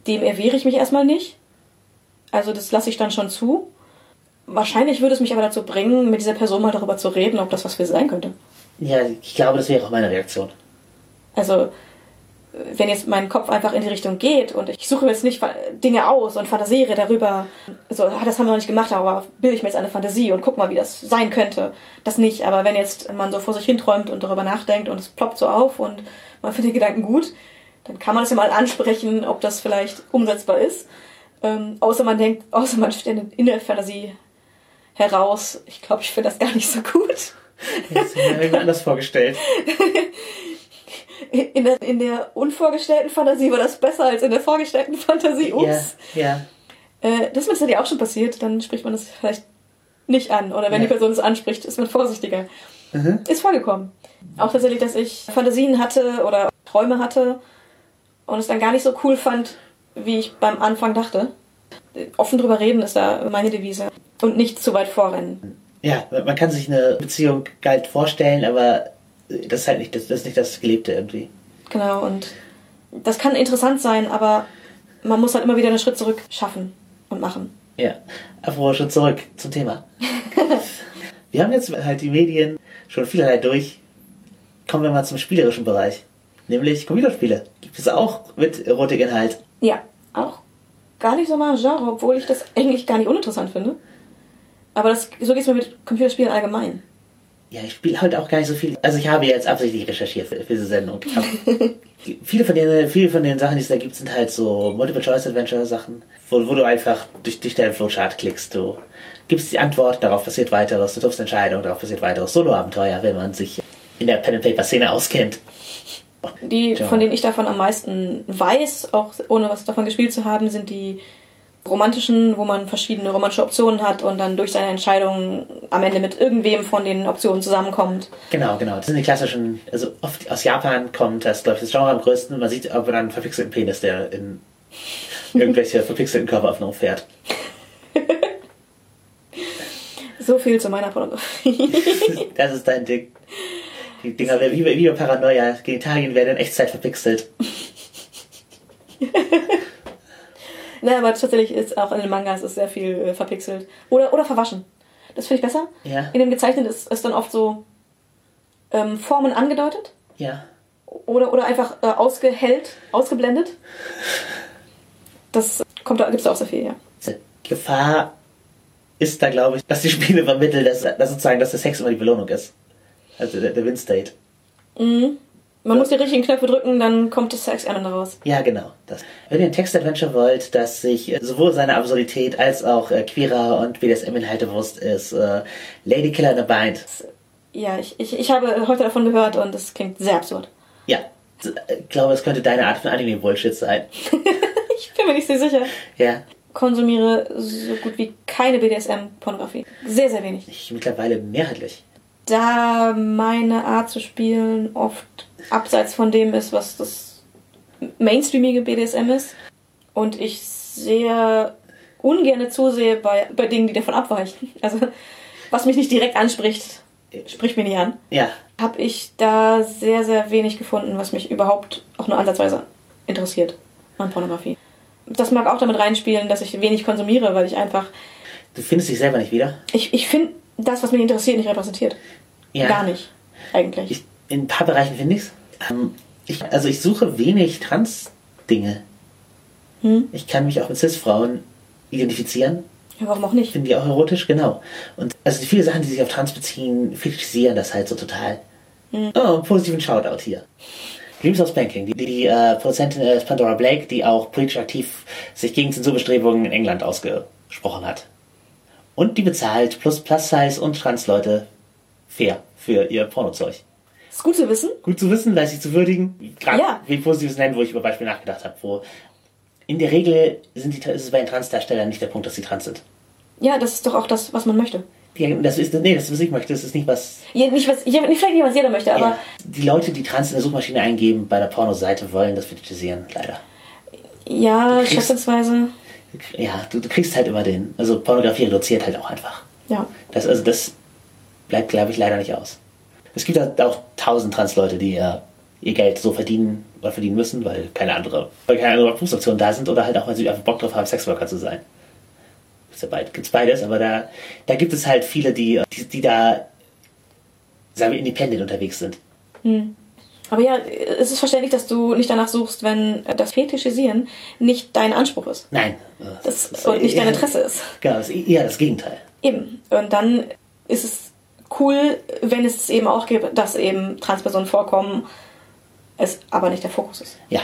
dem erwehre ich mich erstmal nicht. Also das lasse ich dann schon zu. Wahrscheinlich würde es mich aber dazu bringen, mit dieser Person mal darüber zu reden, ob das was für sie sein könnte. Ja, ich glaube, das wäre auch meine Reaktion. Also, wenn jetzt mein Kopf einfach in die Richtung geht und ich suche mir jetzt nicht Dinge aus und fantasiere darüber, so, ah, das haben wir noch nicht gemacht, aber bilde ich mir jetzt eine Fantasie und guck mal, wie das sein könnte. Das nicht, aber wenn jetzt man so vor sich hinträumt und darüber nachdenkt und es ploppt so auf und man findet den Gedanken gut, dann kann man das ja mal ansprechen, ob das vielleicht umsetzbar ist. Ähm, außer man denkt, außer man stellt in der Fantasie heraus, ich glaube, ich finde das gar nicht so gut. Das ist mir irgendwie anders vorgestellt. In der, in der unvorgestellten Fantasie war das besser als in der vorgestellten Fantasie. Ups. Ja, ja. Äh, das ist mir ja auch schon passiert, dann spricht man das vielleicht nicht an. Oder wenn Ja. die Person es anspricht, ist man vorsichtiger. Mhm. Ist vorgekommen. Auch tatsächlich, dass ich Fantasien hatte oder Träume hatte und es dann gar nicht so cool fand, wie ich beim Anfang dachte. Offen drüber reden ist da meine Devise. Und nicht zu weit vorrennen. Ja, man kann sich eine Beziehung geil vorstellen, aber das ist halt nicht das, das, ist nicht das Gelebte irgendwie. Genau, und das kann interessant sein, aber man muss halt immer wieder einen Schritt zurück schaffen und machen. Ja, aber schon zurück zum Thema. wir haben jetzt halt die Medien schon vielerlei durch. Kommen wir mal zum spielerischen Bereich. Nämlich Computerspiele. Gibt es auch mit Aber das, so geht's mir mit Computerspielen allgemein. Ja, ich spiele halt auch gar nicht so viel. Also ich habe jetzt absichtlich recherchiert für, für diese Sendung. Viele, von den, viele von den Sachen, die es da gibt, sind halt so Multiple-Choice-Adventure-Sachen, wo, wo du einfach durch, durch deinen Flowchart klickst. Du gibst die Antwort, darauf passiert weiteres, du triffst Entscheidungen, darauf passiert weiteres. Solo-Abenteuer, wenn man sich in der Pen-and-Paper-Szene auskennt. Die, von denen ich davon am meisten weiß, auch ohne was davon gespielt zu haben, sind die romantischen, wo man verschiedene romantische Optionen hat und dann durch seine Entscheidung am Ende mit irgendwem von den Optionen zusammenkommt. Genau, genau. Das sind die klassischen, also oft aus Japan kommt das, glaube ich, das Genre am größten. Man sieht aber dann einen verpixelten Penis, der in irgendwelche verpixelten Körperöffnungen fährt. So viel zu meiner Pornografie. Das ist dein Ding. Die Dinger werden wie, bei- wie bei Paranoia. Genitalien werden in Echtzeit verpixelt. Ne, aber tatsächlich ist auch in den Mangas ist sehr viel äh, verpixelt. Oder, oder verwaschen. Das finde ich besser. Ja. In dem Gezeichneten ist, ist dann oft so ähm, Formen angedeutet. Ja. Oder, oder einfach äh, ausgehellt, ausgeblendet. Das kommt da, gibt's da auch sehr viel, ja. Die Gefahr ist da, glaube ich, dass die Spiele vermitteln, dass, dass sozusagen, dass der Sex immer die Belohnung ist. Also der, der Win-State. Man muss die richtigen Knöpfe drücken, dann kommt das Sex Ende raus. Ja, genau. Das. Wenn ihr ein Text-Adventure wollt, das sich äh, sowohl seiner Absurdität als auch äh, queerer und BDSM-Inhalte bewusst ist, äh, Lady Killer in a Bind. Ja, ich, ich, ich habe heute davon gehört und es klingt sehr absurd. Ja, ich glaube, es könnte deine Art von Anime-Bullshit sein. Ich bin mir nicht sehr sicher. Ja, Konsumiere so gut wie keine BDSM-Pornografie. Sehr, sehr wenig. ich mittlerweile mehrheitlich. Da meine Art zu spielen oft abseits von dem ist, was das mainstreamige BDSM ist und ich sehr ungerne zusehe bei, bei Dingen, die davon abweichen. Also, was mich nicht direkt anspricht, spricht mir nicht an. Ja, Habe ich da sehr, sehr wenig gefunden, was mich überhaupt auch nur ansatzweise interessiert an Pornografie. Das mag auch damit reinspielen, dass ich wenig konsumiere, weil ich einfach, du findest dich selber nicht wieder. ich, ich finde das, was mich interessiert, nicht repräsentiert. Ja. Gar nicht, eigentlich. Ich, in ein paar Bereichen finde ich's. Ähm, ich Also ich suche wenig Trans-Dinge. Hm? Ich kann mich auch mit Cis-Frauen identifizieren. Ja, warum auch nicht? Finden die auch erotisch, genau. Und also die viele Sachen, die sich auf Trans beziehen, fetischisieren das halt so total. Hm. Oh, einen positiven Shoutout hier. Dreams of Spanking, die, die, die äh, Produzentin ist Pandora Blake, die auch politisch aktiv sich gegen Zensurbestrebungen in England ausgesprochen hat. Und die bezahlt plus Plus-Size und Trans-Leute fair für ihr Pornozeug. Ist gut zu wissen. Gut zu wissen, leicht zu würdigen. Gerade Ja. wie positives nennen, wo ich über Beispiele nachgedacht habe, wo in der Regel sind die, ist es bei den Transdarstellern nicht der Punkt, dass sie trans sind. Ja, das ist doch auch das, was man möchte. Ja, das ist, nee, das ist, was ich möchte. Das ist nicht was. Ja, nicht, was, ja, nicht vielleicht nicht, was jeder möchte, aber ja. Die Leute, die trans in der Suchmaschine eingeben, bei der Pornoseite wollen das fetischisieren, leider. ja, schätzungsweise, Ja, du, du kriegst halt immer den. Also Pornografie reduziert halt auch einfach. ja. Das, also das bleibt, glaube ich, leider nicht aus. Es gibt halt auch tausend Trans-Leute, die äh, ihr Geld so verdienen oder verdienen müssen, weil keine andere, weil keine andere Berufsoptionen da sind oder halt auch, weil sie einfach Bock drauf haben, Sexworker zu sein. Gibt's ja beid, gibt's beides, aber da, da gibt es halt viele, die, die, die da, sagen wir, independent unterwegs sind. Aber ja, es ist verständlich, dass du nicht danach suchst, wenn das Fetischisieren nicht dein Anspruch ist. Nein. äh, Das, und nicht dein Interesse ist. Genau, das ist eher das Gegenteil. Eben. Und dann ist es cool, wenn es eben auch gibt, dass eben Transpersonen vorkommen, es aber nicht der Fokus ist. Ja,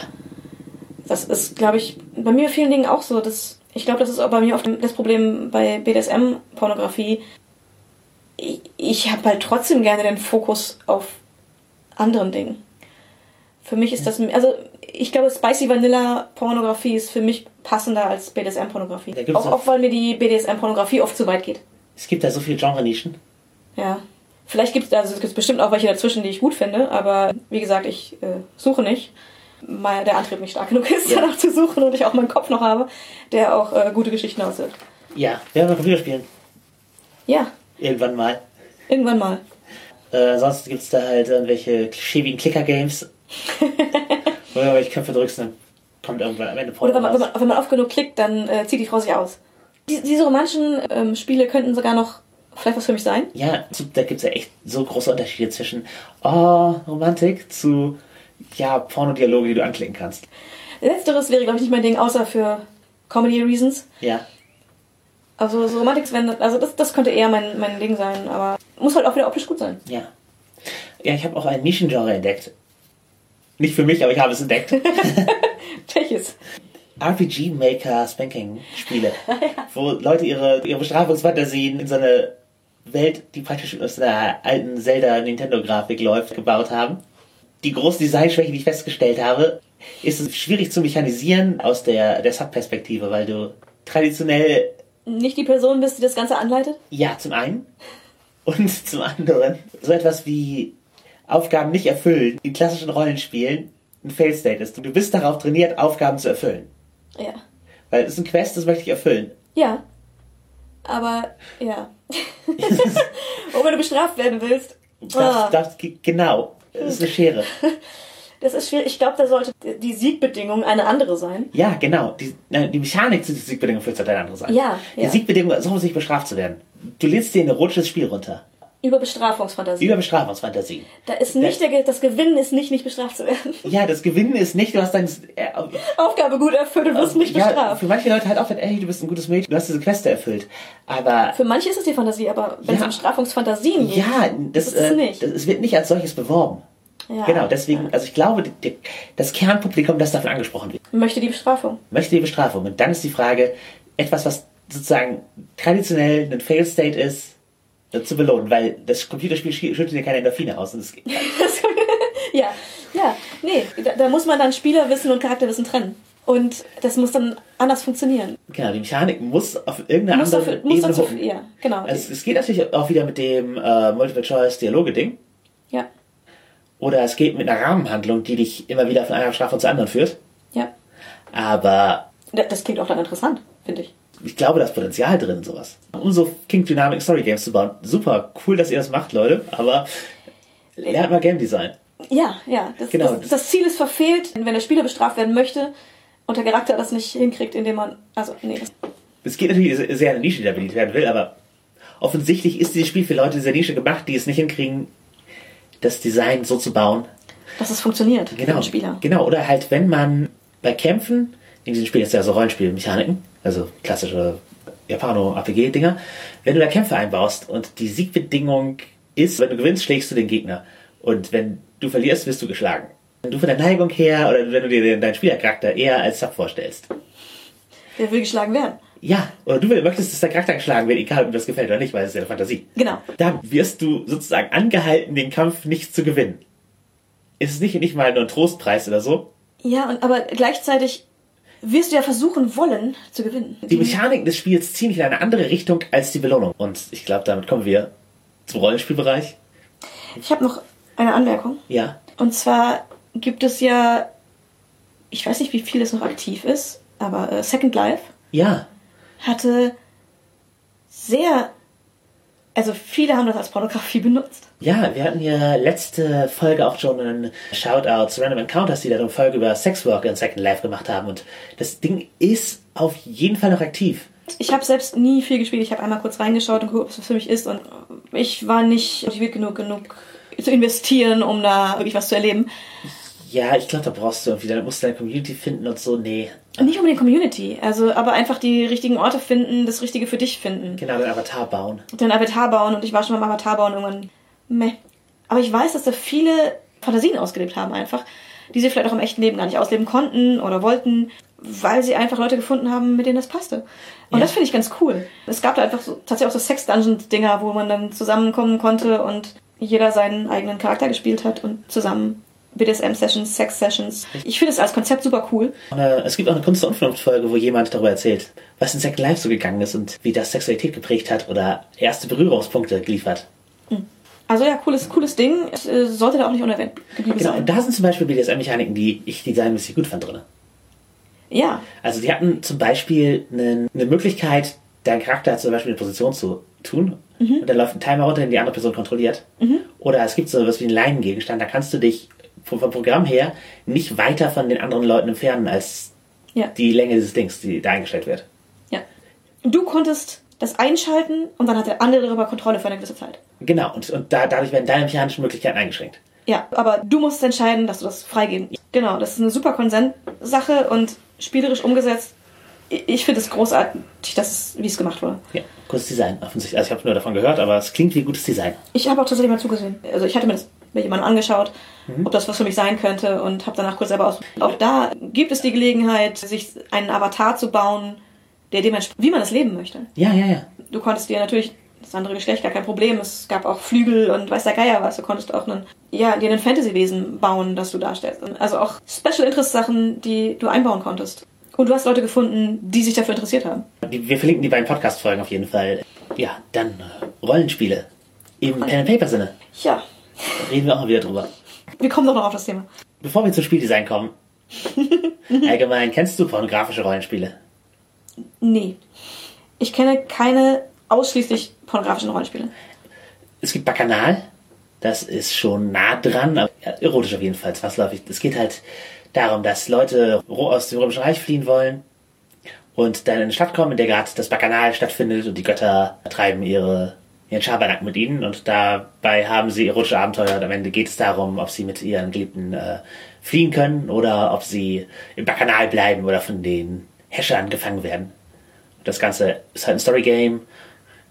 Das ist, glaube ich, bei mir vielen Dingen auch so. Dass, ich glaube, das ist auch bei mir oft das Problem bei BDSM-Pornografie. Ich, ich habe halt trotzdem gerne den Fokus auf anderen Dingen. Für mich ist das, also ich glaube, Spicy Vanilla Pornografie ist für mich passender als BDSM-Pornografie. Da gibt's Auch, auch- weil mir die BDSM-Pornografie oft zu weit geht. es gibt da so viele Genre-Nischen. Ja. Vielleicht gibt es also es gibt bestimmt auch welche dazwischen, die ich gut finde, aber wie gesagt, ich äh, suche nicht. Weil der Antrieb nicht stark genug ist, Ja. danach zu suchen und ich auch meinen Kopf noch habe, der auch äh, gute Geschichten aushält. Ja, wir werden mal Computer spielen. Ja, Irgendwann mal. irgendwann mal. Äh, sonst gibt es da halt irgendwelche schäbigen Clicker-Games. Du irgendwelche Knöpfe drückst, dann kommt irgendwann am Ende Oder wenn man, wenn man, wenn man oft genug klickt, dann äh, zieht die Frau sich aus. Die, diese romantischen ähm, Spiele könnten sogar noch vielleicht was für mich sein. Ja, da gibt es ja echt so große Unterschiede zwischen oh, Romantik zu ja, Pornodialoge, die du anklicken kannst. Letzteres wäre, glaube ich, nicht mein Ding, außer für Comedy Reasons. Ja. Also so Romantik, wenn, also das, das könnte eher mein, mein Ding sein, aber muss halt auch wieder optisch gut sein. Ja. Ja, ich habe auch ein Nischengenre entdeckt. Nicht für mich, aber ich habe es entdeckt. Welches? RPG Maker Spanking Spiele, wo Leute ihre, ihre Bestrafungsfantasien in so eine Welt, die praktisch aus einer alten Zelda Nintendo Grafik läuft, gebaut haben. Die große Designschwäche, die ich festgestellt habe, ist es schwierig zu mechanisieren aus der, der Sub-Perspektive, weil du traditionell, Nicht die Person bist, die das Ganze anleitet? ja, zum einen und zum anderen so etwas wie Aufgaben nicht erfüllen in klassischen Rollenspielen ein Fail-State ist. Du bist darauf trainiert, Aufgaben zu erfüllen. Ja. Weil es ist ein Quest, das möchte ich erfüllen. Ja. Aber, ja. Wenn du bestraft werden willst, ah, Das, das, genau. Das ist eine Schere. das ist schwierig. Ich glaube, da sollte die Siegbedingung eine andere sein. Ja, genau. Die, die Mechanik zu dieser Siegbedingung wird eine andere sein. Ja, Die ja. Siegbedingung ist nicht bestraft zu werden. Du lädst dir ein erotisches Spiel runter. Über Bestrafungsfantasie. Über Bestrafungsfantasien. da ist nicht der, Ge- das Gewinnen ist nicht, nicht bestraft zu werden. Ja, das Gewinnen ist nicht, du hast dein... Äh, Aufgabe gut erfüllt und wirst nicht ja, bestraft. für manche Leute halt auch, ey, du bist ein gutes Mädchen, du hast diese Queste erfüllt. Aber Für manche ist es die Fantasie, aber wenn es Ja. um Bestrafungsfantasien geht, ja, das, ist es äh, nicht. das, es wird nicht als solches beworben. ja. Genau, deswegen, also ich glaube, die, die, das Kernpublikum, das davon angesprochen wird, Möchte die Bestrafung. möchte die Bestrafung. Und dann ist die Frage, etwas, was sozusagen traditionell ein Fail-State ist, äh, zu belohnen, weil das Computerspiel schü- schüttet ja keine Endorphine aus. Und es, ja, ja. Nee, da, da muss man dann Spielerwissen und Charakterwissen trennen. Und das muss dann anders funktionieren. genau, die Mechanik muss auf irgendeine Muss, andere dafür, muss Ebene hoch. ja, genau. Also es geht natürlich auch wieder mit dem äh, Multiple-Choice-Dialoge-Ding. ja, Oder es geht mit einer Rahmenhandlung, die dich immer wieder von einer Bestrafung zur anderen führt. ja. Aber Da- Das klingt auch dann interessant, finde ich. Ich glaube, da ist Potenzial drin, sowas. Um so King Dynamic Story Games zu bauen. Super, cool, dass ihr das macht, Leute, aber lernt mal Game Design. Ja, ja. Das, Genau. das, das Ziel ist verfehlt, wenn der Spieler bestraft werden möchte und der Charakter das nicht hinkriegt, indem man. Also, nee. Es geht natürlich sehr sehr eine Nische, die da bedient werden will, aber offensichtlich ist dieses Spiel für Leute dieser Nische gemacht, die es nicht hinkriegen, das Design so zu bauen. dass es funktioniert für Genau. den Spieler. Genau, oder halt, wenn man bei Kämpfen, in diesem Spiel ist ja so Rollenspielmechaniken, also klassische Japano-RPG-Dinger, wenn du da Kämpfe einbaust und die Siegbedingung ist, wenn du gewinnst, schlägst du den Gegner. Und wenn du verlierst, wirst du geschlagen. Wenn du von der Neigung her oder wenn du dir deinen Spielercharakter eher als Sub vorstellst. Der will geschlagen werden. Ja, oder du möchtest, dass der Charakter geschlagen wird, egal ob dir das gefällt oder nicht, weil es ist ja eine Fantasie. Genau. Dann wirst du sozusagen angehalten, den Kampf nicht zu gewinnen. Ist es nicht, nicht mal nur ein Trostpreis oder so? Ja, und, aber gleichzeitig wirst du ja versuchen wollen zu gewinnen. Die Mechaniken des Spiels ziehen dich in eine andere Richtung als die Belohnung. Und ich glaube, damit kommen wir zum Rollenspielbereich. Ich habe noch eine Anmerkung. Ja. Und zwar gibt es ja, ich weiß nicht, wie viel es noch aktiv ist, aber äh, Second Life Ja. hatte sehr, also viele haben das als Pornografie benutzt. Ja, wir hatten ja letzte Folge auch schon einen Shoutout zu Random Encounters, die da eine Folge über Sexwork in Second Life gemacht haben. Und das Ding ist auf jeden Fall noch aktiv. Ich habe selbst nie viel gespielt. Ich habe einmal kurz reingeschaut und geguckt, ob es was für mich ist. Und ich war nicht motiviert genug, genug zu investieren, um da wirklich was zu erleben. Ja, ich glaube, da brauchst du irgendwie, da musst du deine Community finden und so. Nee. Nicht unbedingt Community, also aber einfach die richtigen Orte finden, das Richtige für dich finden. Genau, den Avatar bauen. Den Avatar bauen und ich war schon beim Avatar bauen irgendwann. Meh. Aber ich weiß, dass da viele Fantasien ausgelebt haben einfach, die sie vielleicht auch im echten Leben gar nicht ausleben konnten oder wollten, weil sie einfach Leute gefunden haben, mit denen das passte. Und Ja. das finde ich ganz cool. Es gab da einfach so, tatsächlich auch so Sex-Dungeon-Dinger, wo man dann zusammenkommen konnte und jeder seinen eigenen Charakter gespielt hat und zusammen BDSM-Sessions, Sex-Sessions. Ich finde es als Konzept super cool. Es gibt auch eine Kunst- und Unvernunft-Folge, wo jemand darüber erzählt, was in Second Life so gegangen ist und wie das Sexualität geprägt hat oder erste Berührungspunkte geliefert. Also ja, cooles, cooles Ding. Es äh, sollte da auch nicht unerwähnt geblieben Genau, sein. und da sind zum Beispiel BDSM-Mechaniken, die ich designmäßig gut fand drin. Ja, Also die hatten zum Beispiel eine, eine Möglichkeit, deinen Charakter zum Beispiel eine Position zu tun und dann läuft ein Timer runter, den die andere Person kontrolliert. Oder es gibt so was wie einen Leinengegenstand, da kannst du dich vom Programm her nicht weiter von den anderen Leuten entfernen als ja. die Länge dieses Dings, die da eingestellt wird. Ja. Du konntest das einschalten und dann hat der andere darüber Kontrolle für eine gewisse Zeit. Genau, und, und da, dadurch werden deine mechanischen Möglichkeiten eingeschränkt. Ja, aber du musst entscheiden, dass du das freigeben. Genau, das ist eine super Konsenssache und spielerisch umgesetzt ich finde es großartig, dass es, wie es gemacht wurde. Ja, gutes Design, offensichtlich. Also ich habe nur davon gehört, aber es klingt wie gutes Design. Ich habe auch tatsächlich mal zugesehen. Also ich hatte mir das mit jemandem angeschaut, ob das was für mich sein könnte und habe danach kurz selber aus. Auch da gibt es die Gelegenheit, sich einen Avatar zu bauen, der dem entspricht, wie man das leben möchte. Ja, ja, ja. Du konntest dir natürlich das andere Geschlecht gar kein Problem. Es gab auch Flügel und weiß der Geier was. Du konntest auch einen, ja, dir einen Fantasy-Wesen bauen, das du darstellst. Also auch Special Interest Sachen, die du einbauen konntest. Und du hast Leute gefunden, die sich dafür interessiert haben. Die- Wir verlinken die beiden Podcast-Folgen auf jeden Fall. Ja, dann äh, Rollenspiele. Im Pen-and-Paper-Sinne. Ja, reden wir auch mal wieder drüber. wir kommen doch noch auf das Thema. Bevor wir zum Spieldesign kommen. Allgemein, kennst du pornografische Rollenspiele? Nee. Ich kenne keine ausschließlich pornografischen Rollenspiele. Es gibt Bacchanal. Das ist schon nah dran, aber erotisch auf jeden Fall, zwangsläufig. Es geht halt darum, dass Leute aus dem Römischen Reich fliehen wollen und dann in eine Stadt kommen, in der gerade das Bacchanal stattfindet und die Götter treiben ihre, ihren Schabernack mit ihnen und dabei haben sie erotische Abenteuer und am Ende geht es darum, ob sie mit ihren Geliebten äh, fliehen können oder ob sie im Bacchanal bleiben oder von den Häschern gefangen werden. Das Ganze ist halt ein Story-Game.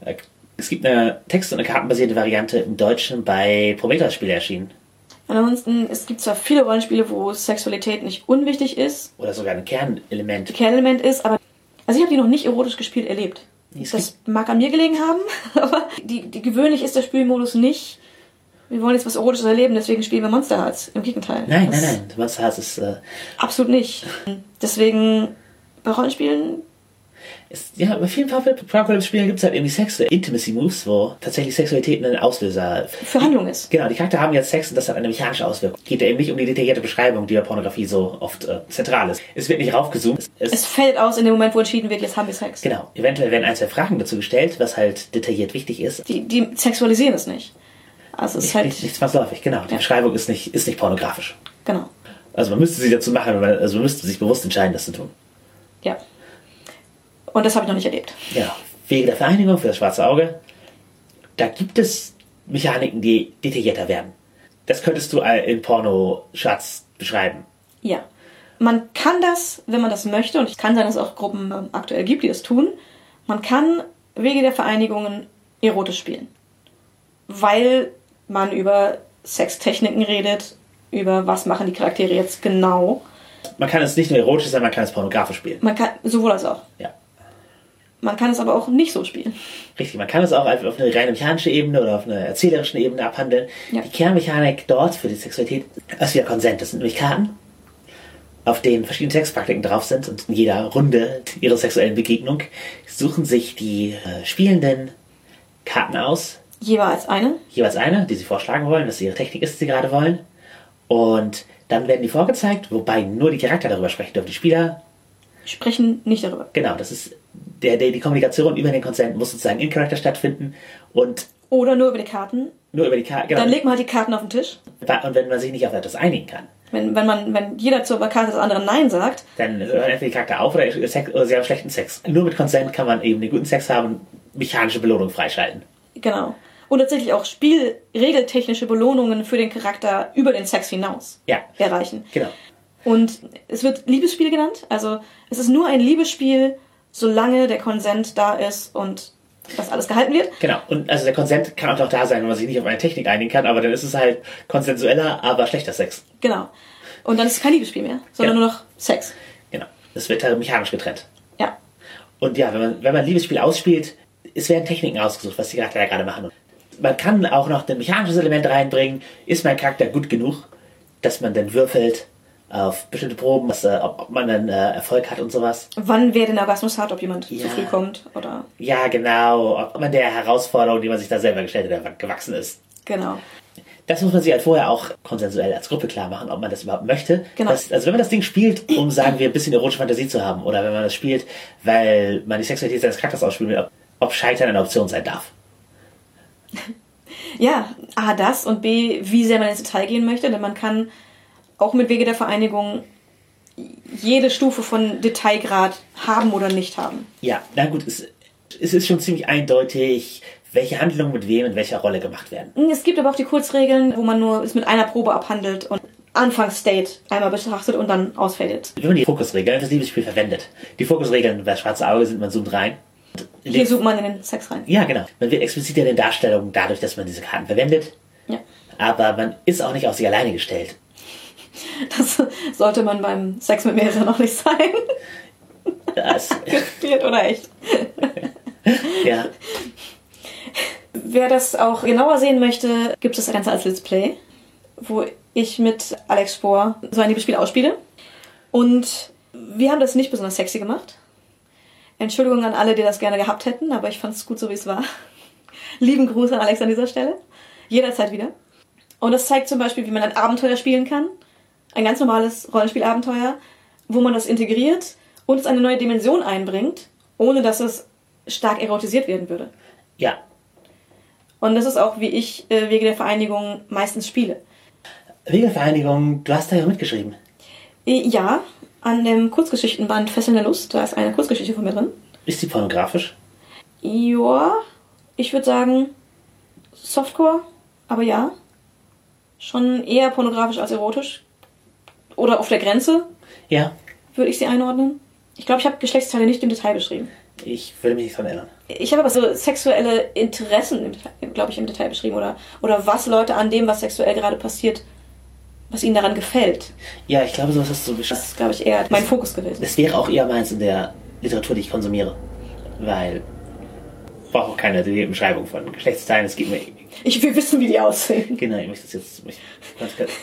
Äh, Es gibt eine Text- und eine kartenbasierte Variante im Deutschen bei Prometheus-Spiele erschienen. Ansonsten, es gibt zwar viele Rollenspiele, wo Sexualität nicht unwichtig ist, Oder sogar ein Kernelement. Kernelement ist, aber also ich habe die noch nicht erotisch gespielt erlebt. Das mag an mir gelegen haben, aber die, die gewöhnlich ist der Spielmodus nicht. Wir wollen jetzt was Erotisches erleben, deswegen spielen wir Monster Hearts. Im Gegenteil. Nein, Das nein, nein. Monster Hearts ist, äh, Absolut nicht. Deswegen bei Rollenspielen, ist ja, bei vielen Apocalypse-Spielen gibt es halt irgendwie Sex oder Intimacy-Moves, wo tatsächlich Sexualität ein Auslöser für Handlung ist. Genau, die Charakter haben jetzt Sex und das hat eine mechanische Auswirkung. Geht ja eben nicht um die detaillierte Beschreibung, die bei Pornografie so oft äh, zentral ist. Es wird nicht raufgezoomt. Es, es, Es fällt aus in dem Moment, wo entschieden wird, jetzt haben wir Sex. genau, eventuell werden ein, zwei Fragen dazu gestellt, was halt detailliert wichtig ist. Die, die sexualisieren es nicht. Also es ist halt, nicht, nicht zwangsläufig, genau. Die Ja. Beschreibung ist nicht, ist nicht pornografisch. genau. Also man müsste sie dazu machen, also man müsste sich bewusst entscheiden, das zu tun. Ja. Und das habe ich noch nicht erlebt. Genau. Wege der Vereinigung für das schwarze Auge. Da gibt es Mechaniken, die detaillierter werden. Das könntest du in Porno-Schatz beschreiben. Ja. Man kann das, wenn man das möchte, und es kann sein, dass es auch Gruppen ähm, aktuell gibt, die das tun, man kann Wege der Vereinigungen erotisch spielen. Weil man über Sextechniken redet, über was machen die Charaktere jetzt genau. Man kann es nicht nur erotisch sein, man kann es pornografisch spielen. Man kann, sowohl als auch. Ja. Man kann es aber auch nicht so spielen. Richtig, man kann es auch einfach auf eine rein mechanische Ebene oder auf einer erzählerischen Ebene abhandeln. Ja. Die Kernmechanik dort für die Sexualität ist wieder Konsent. Das sind nämlich Karten, auf denen verschiedene Sexpraktiken drauf sind und in jeder Runde ihrer sexuellen Begegnung suchen sich die äh, Spielenden Karten aus, Jeweils eine. jeweils eine, die sie vorschlagen wollen, dass ihre Technik ist, die sie gerade wollen. Und dann werden die vorgezeigt, wobei nur die Charakter darüber sprechen dürfen. Die Spieler, Sprechen nicht darüber. genau, das ist der, der, die Kommunikation über den Konsent muss sozusagen in Charakter stattfinden und Oder nur über die Karten. nur über die Karte. Genau. Dann legt man halt die Karten auf den Tisch. Und wenn man sich nicht auf etwas einigen kann, Wenn, wenn man, wenn jeder zur Karte des anderen Nein sagt, dann hören entweder die Charakter auf oder, Sex, oder sie haben schlechten Sex. Nur mit Konsent kann man eben den guten Sex haben und mechanische Belohnung freischalten. Genau. Und tatsächlich auch spielregeltechnische Belohnungen für den Charakter über den Sex hinaus Ja. erreichen. Genau. Und es wird Liebesspiel genannt. Also es ist nur ein Liebesspiel, solange der Konsent da ist und das alles gehalten wird. Genau. Und also der Konsent kann auch da sein, wenn man sich nicht auf eine Technik einigen kann, aber dann ist es halt konsensueller, aber schlechter Sex. Genau. Und dann ist es kein Liebesspiel mehr, sondern Ja. nur noch Sex. Genau. Das wird halt mechanisch getrennt. Ja. Und ja, wenn man, wenn man Liebesspiel ausspielt, es werden Techniken ausgesucht, was die Charakter da gerade machen. Man kann auch noch ein mechanisches Element reinbringen. Ist mein Charakter gut genug, dass man dann würfelt auf bestimmte Proben, was, äh, ob, ob man dann äh, Erfolg hat und sowas. Wann wer den Orgasmus hat, ob jemand Ja. zu früh kommt oder Ja, genau. Ob man der Herausforderung, die man sich da selber gestellt hat, gewachsen ist. genau. Das muss man sich halt vorher auch konsensuell als Gruppe klar machen, ob man das überhaupt möchte. Genau. Das, also wenn man das Ding spielt, um, sagen wir, ein bisschen erotische Fantasie zu haben, oder wenn man das spielt, weil man die Sexualität seines Charakters ausspielen will, ob, ob Scheitern eine Option sein darf. Ja, A, das und B, wie sehr man ins Detail gehen möchte, denn man kann auch mit Wege der Vereinigung jede Stufe von Detailgrad haben oder nicht haben. Ja, na gut, es, es ist schon ziemlich eindeutig, welche Handlungen mit wem in welcher Rolle gemacht werden. Es gibt aber auch die Kurzregeln, wo man nur es mit einer Probe abhandelt und Anfangsstate einmal betrachtet und dann ausfadet. Wenn man die Fokusregeln fürs Liebesspiel verwendet. Die Fokusregeln bei Schwarze Auge sind, man zoomt rein. Hier zoomt man in den Sex rein. Ja, genau. Man wird explizit in den Darstellungen dadurch, dass man diese Karten verwendet. Ja. Aber man ist auch nicht auf sich alleine gestellt. Das sollte man beim Sex mit mehreren noch nicht sein. Das, Gespielt oder echt. ja. Wer das auch genauer sehen möchte, gibt es das Ganze als Let's Play, wo ich mit Alex Spohr so ein Liebesspiel ausspiele. Und wir haben das nicht besonders sexy gemacht. Entschuldigung an alle, die das gerne gehabt hätten, aber ich fand es gut so, wie es war. Lieben Gruß an Alex an dieser Stelle. Jederzeit wieder. Und das zeigt zum Beispiel, wie man ein Abenteuer spielen kann. Ein ganz normales Rollenspielabenteuer, wo man das integriert und es eine neue Dimension einbringt, ohne dass es stark erotisiert werden würde. Ja. Und das ist auch, wie ich äh, Wege der Vereinigung meistens spiele. Regelvereinigung, du hast da ja mitgeschrieben. Äh, Ja, an dem Kurzgeschichtenband Fesselnde Lust, da ist eine Kurzgeschichte von mir drin. Ist die pornografisch? Ja, ich würde sagen Softcore, aber ja. Schon eher pornografisch als erotisch. Oder auf der Grenze, Ja. würde ich sie einordnen. Ich glaube, ich habe Geschlechtsteile nicht im Detail beschrieben. Ich würde mich nicht dran erinnern. Ich habe aber so sexuelle Interessen, glaube ich, im Detail beschrieben. Oder, oder was Leute an dem, was sexuell gerade passiert, was ihnen daran gefällt. Ja, ich glaube, sowas hast du Das beschrieben. ist, glaube ich, eher mein Fokus gewesen. Das wäre auch eher meins in der Literatur, die ich konsumiere. Weil ich brauche auch keine Beschreibung von Geschlechtsteilen. Es geht mir. Ich will wissen, wie die aussehen. Genau, ich möchte das jetzt. Ich,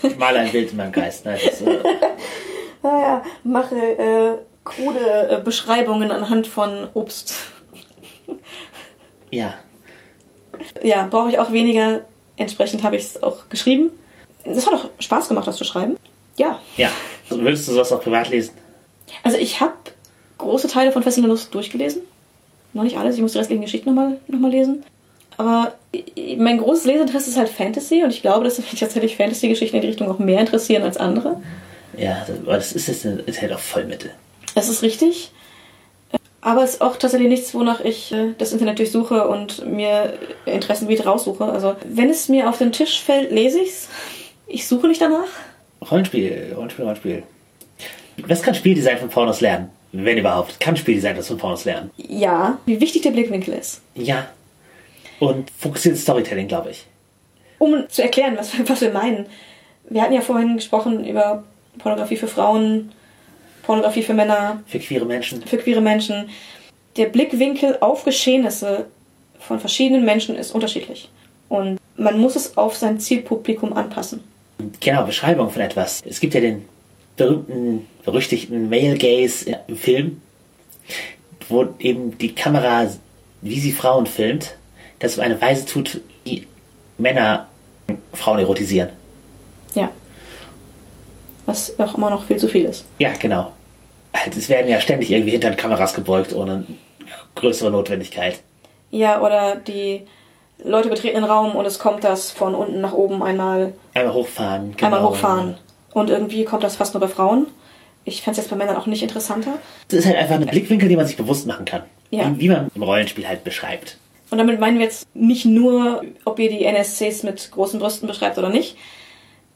ich male ein Bild in meinem Geist. Nein, das äh, Naja, mache äh, krude äh, Beschreibungen anhand von Obst. ja. Ja, brauche ich auch weniger. Entsprechend habe ich es auch geschrieben. Es hat auch Spaß gemacht, das zu schreiben. Ja. Ja. Also, würdest du sowas auch privat lesen? Also ich habe große Teile von Fesselnde Lust durchgelesen. Noch nicht alles, ich muss die restlichen Geschichten nochmal noch mal lesen. Aber mein großes Leseinteresse ist halt Fantasy und ich glaube, dass mich tatsächlich Fantasy-Geschichten in die Richtung auch mehr interessieren als andere. Ja, aber das ist jetzt ist halt auch Vollmittel. Das ist richtig. Aber es ist auch tatsächlich nichts, wonach ich äh, das Internet durchsuche und mir Interessengebiet raussuche. Also wenn es mir auf den Tisch fällt, lese ich's. Ich suche nicht danach. Rollenspiel, Rollenspiel, Rollenspiel. Was kann Spieldesign von Pornos lernen? Wenn überhaupt. Kann Spieldesign das von Pornos lernen? Ja, wie wichtig der Blickwinkel ist. Ja. Und fokussiertes Storytelling, glaube ich. Um zu erklären, was, was wir meinen. Wir hatten ja vorhin gesprochen über Pornografie für Frauen, Pornografie für Männer, Für queere Menschen. für queere Menschen. Der Blickwinkel auf Geschehnisse von verschiedenen Menschen ist unterschiedlich. Und man muss es auf sein Zielpublikum anpassen. Genau, Beschreibung von etwas. Es gibt ja den berühmten, berüchtigten Male Gaze im Film, wo eben die Kamera, wie sie Frauen filmt, das auf eine Weise tut, wie Männer Frauen erotisieren. Ja. Was auch immer noch viel zu viel ist. Ja, genau. Halt, Es werden ja ständig irgendwie hinter den Kameras gebeugt, ohne größere Notwendigkeit. Ja, oder die Leute betreten den Raum und es kommt das von unten nach oben einmal, Einmal hochfahren. einmal genau. hochfahren. Und irgendwie kommt das fast nur bei Frauen. Ich fände es jetzt bei Männern auch nicht interessanter. Das ist halt einfach ein Blickwinkel, den man sich bewusst machen kann. Ja. Wie, wie man im Rollenspiel halt beschreibt. Und damit meinen wir jetzt nicht nur, ob ihr die NSCs mit großen Brüsten beschreibt oder nicht,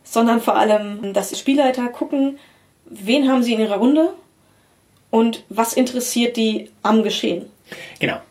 sondern vor allem, dass die Spielleiter gucken, wen haben sie in ihrer Runde und was interessiert die am Geschehen. Genau.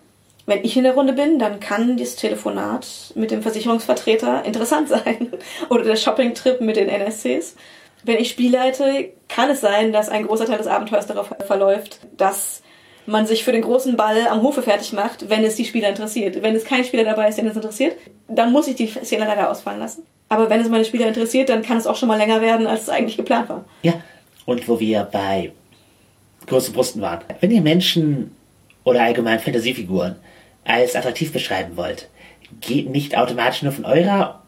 Wenn ich in der Runde bin, dann kann das Telefonat mit dem Versicherungsvertreter interessant sein. Oder der Shoppingtrip mit den NSCs. Wenn ich spielleite, kann es sein, dass ein großer Teil des Abenteuers darauf verläuft, dass man sich für den großen Ball am Hofe fertig macht, wenn es die Spieler interessiert. Wenn es kein Spieler dabei ist, den es interessiert, dann muss ich die Szene leider ausfallen lassen. Aber wenn es meine Spieler interessiert, dann kann es auch schon mal länger werden, als es eigentlich geplant war. Ja. Und wo wir bei großen Brüsten waren. Wenn ihr Menschen oder allgemein Fantasiefiguren als attraktiv beschreiben wollt, geht nicht automatisch nur von eurer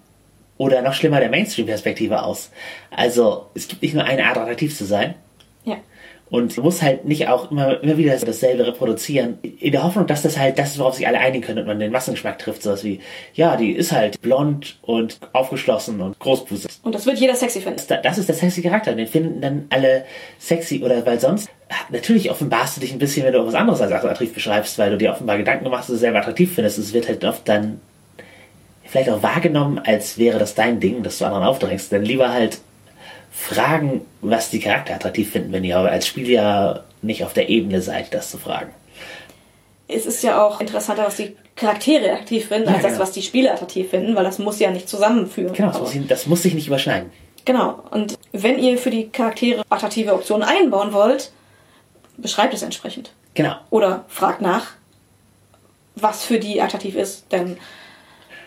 oder noch schlimmer der Mainstream-Perspektive aus. Also es gibt nicht nur eine Art, attraktiv zu sein. Und muss halt nicht auch immer, immer wieder dasselbe reproduzieren, in der Hoffnung, dass das halt das ist, worauf sich alle einigen können und man den Massengeschmack trifft. Sowas wie, ja, die ist halt blond und aufgeschlossen und großbusig. Und das wird jeder sexy finden. Da- Das ist der sexy Charakter. Den finden dann alle sexy oder weil sonst natürlich offenbarst du dich ein bisschen, wenn du was anderes als attraktiv beschreibst, weil du dir offenbar Gedanken machst, dass du es selber attraktiv findest. Es wird halt oft dann vielleicht auch wahrgenommen, als wäre das dein Ding, dass du anderen aufdrängst. Dann lieber halt fragen, was die Charakter attraktiv finden, wenn ihr aber als Spieler nicht auf der Ebene seid, das zu fragen. Es ist ja auch interessanter, was die Charaktere attraktiv finden, Ja, als das, genau. was die Spieler attraktiv finden, weil das muss ja nicht zusammenführen. Genau, das muss, ich- das muss sich nicht überschneiden. Genau. Und wenn ihr für die Charaktere attraktive Optionen einbauen wollt, beschreibt es entsprechend. Genau. Oder fragt nach, was für die attraktiv ist. Denn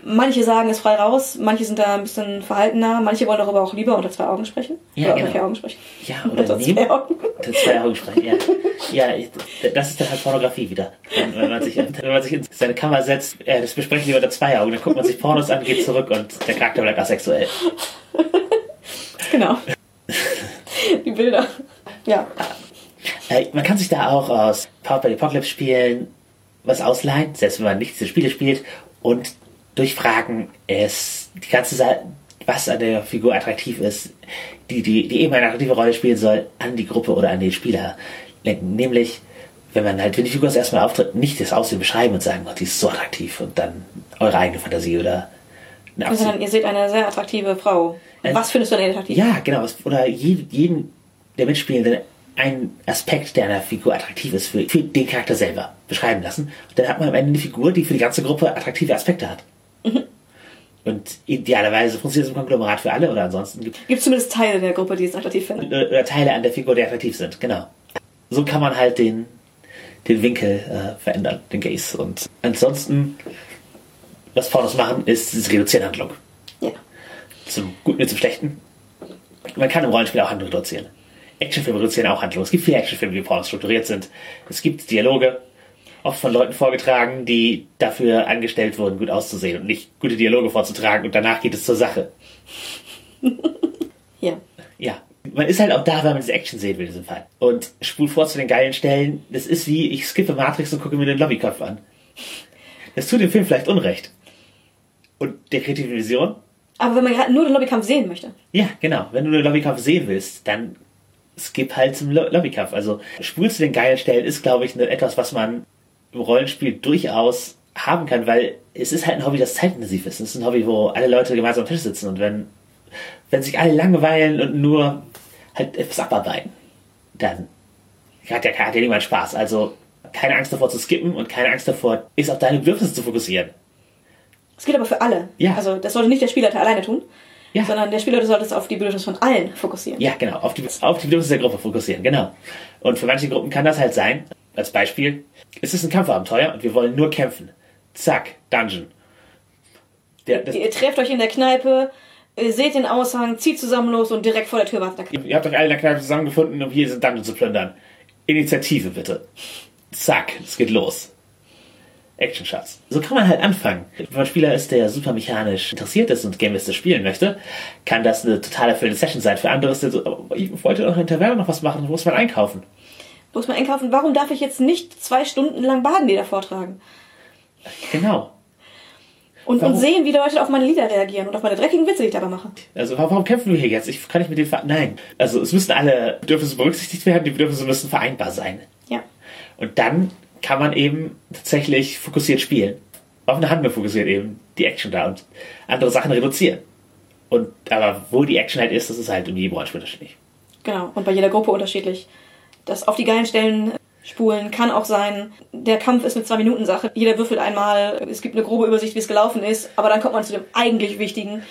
manche sagen es frei raus, manche sind da ein bisschen verhaltener, manche wollen darüber auch lieber unter zwei Augen sprechen. Ja, oder genau. unter vier Augen sprechen. Ja, oder Unter zwei Augen. Das zwei Augen sprechen, ja. Ja, ich- das ist dann halt Pornografie wieder. Wenn, wenn, man sich, wenn man sich in seine Kammer setzt, äh, das besprechen wir unter zwei Augen, dann guckt man sich Pornos an, geht zurück und der Charakter bleibt asexuell. Genau. die Bilder. Ja. Äh, man kann sich da auch aus Powered by the Apocalypse Spielen was ausleihen, selbst wenn man nicht diese Spiele spielt und durch Fragen es die ganze Sa was an der Figur attraktiv ist, die, die, die eben eine attraktive Rolle spielen soll, an die Gruppe oder an den Spieler lenken. Nämlich, wenn man halt, wenn die Figur das erstmal auftritt, nicht das Aussehen beschreiben und sagen, oh, die ist so attraktiv und dann eure eigene Fantasie oder eine Also Absicht. dann, ihr seht eine sehr attraktive Frau. Äh, Was findest du denn attraktiv? Ja, genau. Oder jeden, jeden der Mitspielenden einen Aspekt, der einer Figur attraktiv ist, für, für den Charakter selber beschreiben lassen. Und dann hat man am Ende eine Figur, die für die ganze Gruppe attraktive Aspekte hat. Und idealerweise funktioniert das im Konglomerat für alle oder ansonsten gibt Gibt zumindest Teile der Gruppe, die es attraktiv finden. es äh, Teile an der Figur, die attraktiv sind. Genau. So kann man halt den, den Winkel äh, verändern, den Gaze. Und ansonsten, was Pornos machen, ist das Reduzieren Handlung. Ja. zum Guten wie zum Schlechten. Man kann im Rollenspiel auch Handlung reduzieren. Actionfilme reduzieren auch Handlung. Es gibt viele Actionfilme, die Pornos strukturiert sind. Es gibt Dialoge, oft von Leuten vorgetragen, die dafür angestellt wurden, gut auszusehen und nicht gute Dialoge vorzutragen und danach geht es zur Sache. Ja. Ja. Man ist halt auch da, weil man diese Action sehen will in diesem Fall. Und spult vor zu den geilen Stellen. Das ist wie, ich skippe Matrix und gucke mir den Lobbykopf an. Das tut dem Film vielleicht Unrecht. Und der kreativen Vision Aber wenn man gerade nur den Lobbykampf sehen möchte. Ja, genau. Wenn du den Lobbykampf sehen willst, dann skip halt zum Lo Lobbykampf. Also Spul zu den geilen Stellen ist, glaube ich, etwas, was man Rollenspiel durchaus haben kann, weil es ist halt ein Hobby, das zeitintensiv ist. Es ist ein Hobby, wo alle Leute gemeinsam am Tisch sitzen und wenn, wenn sich alle langweilen und nur halt etwas abarbeiten, dann hat ja, hat ja niemand Spaß. Also keine Angst davor zu skippen und keine Angst davor, ist auf deine Bedürfnisse zu fokussieren. Es gilt aber für alle. Ja. Also das sollte nicht der Spielleiter alleine tun, Ja. sondern der Spielleiter sollte es auf die Bedürfnisse von allen fokussieren. Ja, genau, auf die, auf die Bedürfnisse der Gruppe fokussieren, genau. Und für manche Gruppen kann das halt sein, als Beispiel, es ist ein Kampfabenteuer und wir wollen nur kämpfen. Zack, Dungeon. Der, das, Ihr trefft euch in der Kneipe, ihr seht den Aushang, zieht zusammen los und direkt vor der Tür wartet der Kneipe. ihr habt euch alle in der Kneipe zusammengefunden, um hier diesen Dungeon zu plündern. Initiative bitte. Zack, es geht los. Action Shots. So kann man halt anfangen. Wenn man ein Spieler ist, der super mechanisch interessiert ist und Gamelistisch spielen möchte, kann das eine total erfüllende Session sein. Für andere ist der so, "Aber ich wollte doch in der Taverne noch was machen, wo muss man einkaufen? Muss man einkaufen, warum darf ich jetzt nicht zwei Stunden lang Badenlieder vortragen? Genau. Und, Warum? und sehen, wie Leute auf meine Lieder reagieren und auf meine dreckigen Witze, die ich dabei mache. Also warum warum kämpfen wir hier jetzt? Ich kann nicht mit dem Ver Nein. Also es müssen alle Bedürfnisse berücksichtigt werden, die Bedürfnisse müssen vereinbar sein. Ja. Und dann kann man eben tatsächlich fokussiert spielen. Auf eine Handlung fokussiert eben die Action da und andere Sachen reduzieren. Und aber wo die Action halt ist, das ist halt in jedem Rollenspiel unterschiedlich. Genau. Und bei jeder Gruppe unterschiedlich. Das auf die geilen Stellen spulen kann auch sein, der Kampf ist eine Zwei-Minuten-Sache. Jeder würfelt einmal, es gibt eine grobe Übersicht, wie es gelaufen ist, aber dann kommt man zu dem eigentlich Wichtigen,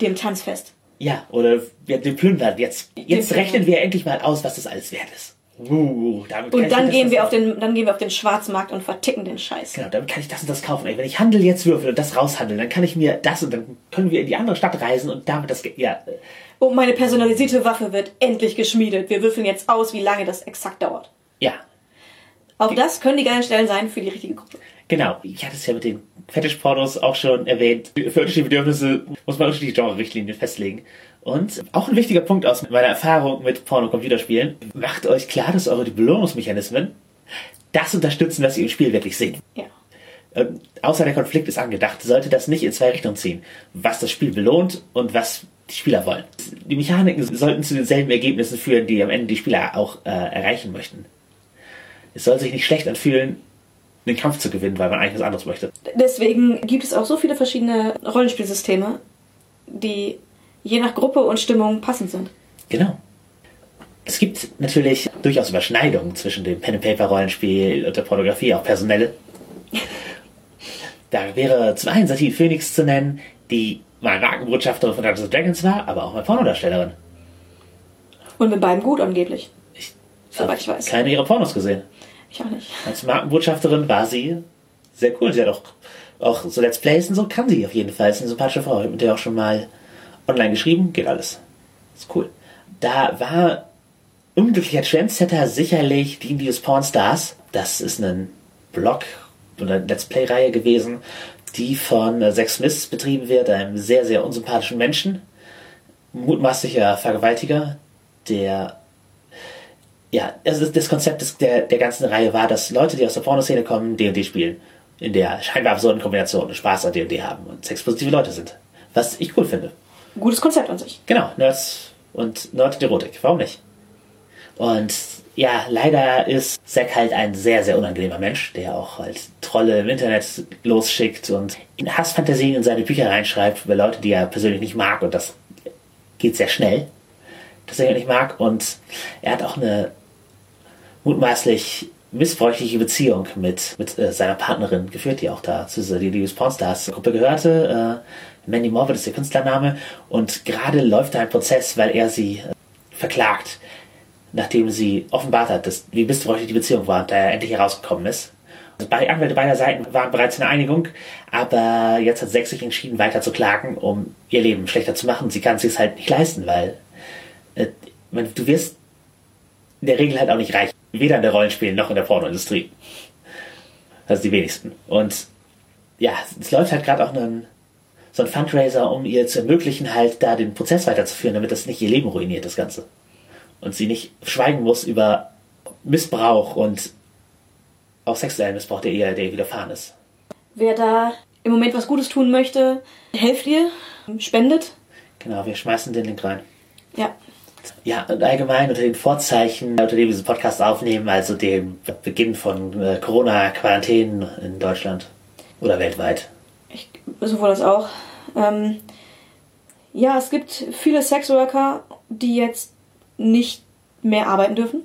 dem Tanzfest. Ja, oder wir, plündern jetzt. Jetzt Plündern. rechnen wir endlich mal aus, was das alles wert ist. Uh, Und dann gehen wir auf den, dann gehen wir auf den Schwarzmarkt und verticken den Scheiß. Genau, damit kann ich das und das kaufen. Ey, wenn ich Handel jetzt würfel und das raushandeln, dann kann ich mir das und dann können wir in die andere Stadt reisen und damit das, ja, äh, Und meine personalisierte Waffe wird endlich geschmiedet. Wir würfeln jetzt aus, wie lange das exakt dauert. ja, Auch das können die geilen Stellen sein für die richtige Gruppe. genau. Ich hatte es ja mit den Fetisch-Pornos auch schon erwähnt. Für unterschiedliche Bedürfnisse muss man unterschiedliche Genre-Richtlinien festlegen. Und auch ein wichtiger Punkt aus meiner Erfahrung mit Porno-Computerspielen. Macht euch klar, dass eure Belohnungsmechanismen das unterstützen, was ihr im Spiel wirklich seht. Ja. Ähm, außer der Konflikt ist angedacht, sollte das nicht in zwei Richtungen ziehen. Was das Spiel belohnt und was die Spieler wollen. Die Mechaniken sollten zu denselben Ergebnissen führen, die am Ende die Spieler auch äh, erreichen möchten. Es soll sich nicht schlecht anfühlen, einen Kampf zu gewinnen, weil man eigentlich was anderes möchte. Deswegen gibt es auch so viele verschiedene Rollenspielsysteme, die je nach Gruppe und Stimmung passend sind. Genau. Es gibt natürlich durchaus Überschneidungen zwischen dem Pen-and-Paper-Rollenspiel und der Pornografie, auch personelle. Da wäre zum einen Satine Phoenix zu nennen, die mal Markenbotschafterin von Dungeons Dragons war, aber auch mal Pornodarstellerin. Und mit beiden gut angeblich. Ich Soweit ich weiß. keine ihrer Pornos gesehen. Ich auch nicht. Als Markenbotschafterin war sie sehr cool. Sie hat auch, auch so Let's Plays und so kann sie auf jeden Fall. Ist eine sympathische Frau. Ich habe mit der auch schon mal online geschrieben. Geht alles. Ist cool. Da war unglücklicher Trendsetter sicherlich die Indies Pornstars. Das ist ein Blog oder Let's Play-Reihe gewesen, die von äh, Zack Smith betrieben wird, einem sehr, sehr unsympathischen Menschen. Mutmaßlicher Vergewaltiger, der ja, also das, Konzept des, der, der ganzen Reihe war, dass Leute, die aus der Pornoszene kommen, D&D spielen. In der scheinbar absurden Kombination Spaß an D&D haben und sexpositive Leute sind. Was ich cool finde. Gutes Konzept an sich. Genau, Nerds und Nerd und Erotik. Warum nicht? Und ja, leider ist Zack halt ein sehr, sehr unangenehmer Mensch, der auch halt Trolle im Internet losschickt und in Hassfantasien in seine Bücher reinschreibt über Leute, die er persönlich nicht mag. Und das geht sehr schnell, dass er ihn nicht mag. Und er hat auch eine mutmaßlich missbräuchliche Beziehung mit, mit äh, seiner Partnerin geführt, die auch da zu dieser Delirious Pornstars Gruppe gehörte. Äh, Mandy Morbid ist der Künstlername. Und gerade läuft da ein Prozess, weil er sie äh, verklagt, nachdem sie offenbart hat, dass, wie missbräuchlich die Beziehung war und da er endlich herausgekommen ist. Also bei Anwälte beider Seiten waren bereits in Einigung, aber jetzt hat Sex sich entschieden, weiter zu klagen, um ihr Leben schlechter zu machen. Sie kann es sich halt nicht leisten, weil äh, du wirst in der Regel halt auch nicht reich. Weder in der Rollenspiel noch in der Pornoindustrie. Also die wenigsten. Und ja, es läuft halt gerade auch ein, so ein Fundraiser, um ihr zu ermöglichen, halt da den Prozess weiterzuführen, damit das nicht ihr Leben ruiniert, das Ganze. Und sie nicht schweigen muss über Missbrauch und auch sexuellen Missbrauch, der ihr, der ihr widerfahren ist. Wer da im Moment was Gutes tun möchte, helft ihr, spendet. Genau, wir schmeißen den Link rein. Ja, Ja, und allgemein unter den Vorzeichen, unter dem wir diesen Podcast aufnehmen, also dem Beginn von äh, Corona-Quarantänen in Deutschland oder weltweit. ich, sowohl das auch. Ähm, ja, es gibt viele Sexworker, die jetzt nicht mehr arbeiten dürfen.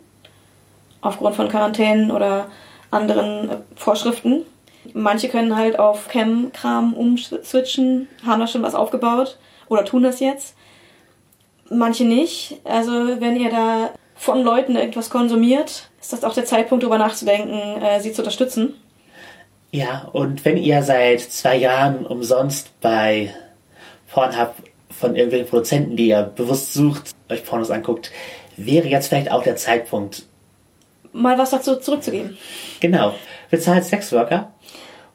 Aufgrund von Quarantänen oder anderen äh, Vorschriften. Manche können halt auf Cam-Kram umswitchen, haben da schon was aufgebaut oder tun das jetzt. Manche nicht. Also wenn ihr da von Leuten irgendwas konsumiert, ist das auch der Zeitpunkt, darüber nachzudenken, äh, sie zu unterstützen. Ja, und wenn ihr seit zwei Jahren umsonst bei Pornhub von irgendwelchen Produzenten, die ihr bewusst sucht, euch Pornos anguckt, wäre jetzt vielleicht auch der Zeitpunkt, Mal was dazu zurückzugeben. Genau. Bezahlt Sexworker,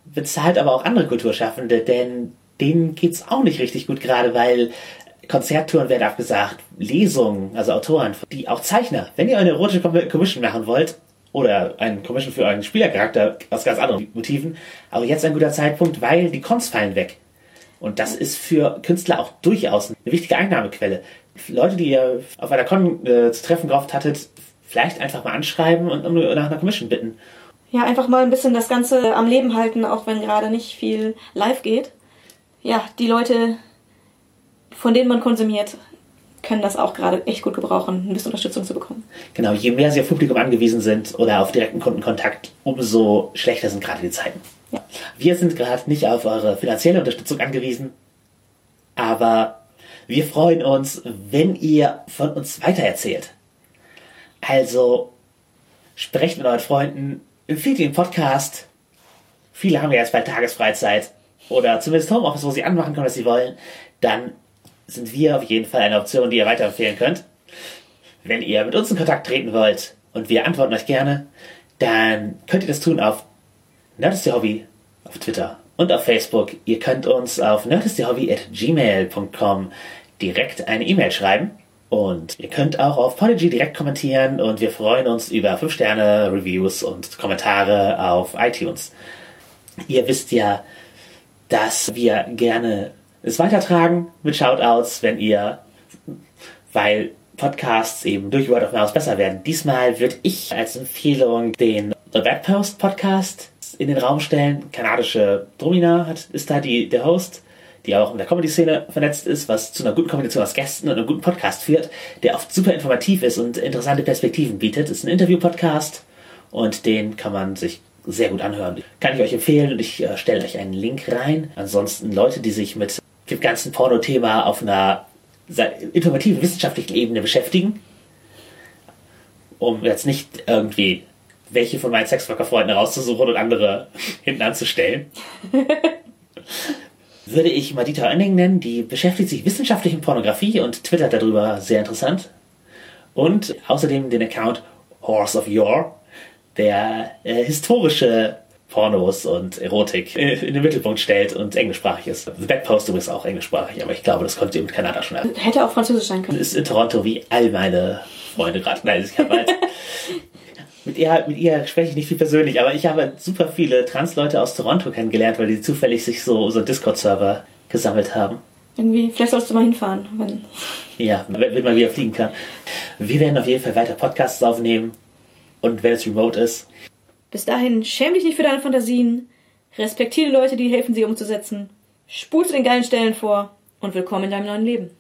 bezahlt aber auch andere Kulturschaffende, denn denen geht's auch nicht richtig gut gerade, weil Konzerttouren werden abgesagt, Lesungen, also Autoren, die auch Zeichner. Wenn ihr eine erotische Com- Commission machen wollt, oder einen Commission für euren Spielercharakter aus ganz anderen Motiven, aber jetzt ein guter Zeitpunkt, weil die Cons fallen weg. Und das ist für Künstler auch durchaus eine wichtige Einnahmequelle. Leute, die ihr auf einer Con äh, zu treffen gehofft hattet, vielleicht einfach mal anschreiben und um, nach einer Commission bitten. Ja, einfach mal ein bisschen das Ganze am Leben halten, auch wenn gerade nicht viel live geht. Ja, die Leute, von denen man konsumiert, können das auch gerade echt gut gebrauchen, ein bisschen Unterstützung zu bekommen. Genau, je mehr sie auf Publikum angewiesen sind oder auf direkten Kundenkontakt, umso schlechter sind gerade die Zeiten. Ja. Wir sind gerade nicht auf eure finanzielle Unterstützung angewiesen, aber wir freuen uns, wenn ihr von uns weitererzählt. Also sprecht mit euren Freunden, empfiehlt den Podcast. Viele haben ja jetzt bald Tagesfreizeit oder zumindest Homeoffice, wo sie anmachen können, was sie wollen. Dann sind wir auf jeden Fall eine Option, die ihr weiterempfehlen könnt. Wenn ihr mit uns in Kontakt treten wollt und wir antworten euch gerne, dann könnt ihr das tun auf Nerdistehobby auf Twitter und auf Facebook. Ihr könnt uns auf nerdistehobby.gmail.com direkt eine E-Mail schreiben. Und ihr könnt auch auf Podigy direkt kommentieren und wir freuen uns über 5 Sterne, Reviews und Kommentare auf iTunes. Ihr wisst ja, dass wir gerne es weitertragen mit Shoutouts, wenn ihr, weil Podcasts eben durch Word of Mouse besser werden. Diesmal würde ich als Empfehlung den The Webpost Podcast in den Raum stellen. Kanadische Domina hat, ist da die, der Host. die auch in der Comedy-Szene vernetzt ist, was zu einer guten Kombination aus Gästen und einem guten Podcast führt, der oft super informativ ist und interessante Perspektiven bietet. Ist ein Interview-Podcast und den kann man sich sehr gut anhören. Kann ich euch empfehlen und ich äh, stelle euch einen Link rein. Ansonsten Leute, die sich mit dem ganzen Porno-Thema auf einer informativen wissenschaftlichen Ebene beschäftigen, um jetzt nicht irgendwie welche von meinen Sexworker-Freunden rauszusuchen und andere hinten anzustellen. würde ich Madita Oenning nennen, die beschäftigt sich wissenschaftlich mit Pornografie und twittert darüber sehr interessant. Und außerdem den Account Horse of Yore, der äh, historische Pornos und Erotik in den Mittelpunkt stellt und englischsprachig ist. The Bedpostum ist auch englischsprachig, aber ich glaube, das konnte in Kanada schon erfahren. Hätte auch französisch sein können. Ist in Toronto wie all meine Freunde gerade. Nein, ich habe halt mit ihr, mit ihr spreche ich nicht viel persönlich, aber ich habe super viele Trans-Leute aus Toronto kennengelernt, weil die zufällig sich so, so Discord-Server gesammelt haben. Irgendwie, vielleicht sollst du mal hinfahren, wenn. Ja, wenn, wenn man wieder fliegen kann. Wir werden auf jeden Fall weiter Podcasts aufnehmen und wenn es remote ist. Bis dahin, schäm dich nicht für deine Fantasien, respektiere Leute, die helfen, sie umzusetzen, spul zu den geilen Stellen vor und willkommen in deinem neuen Leben.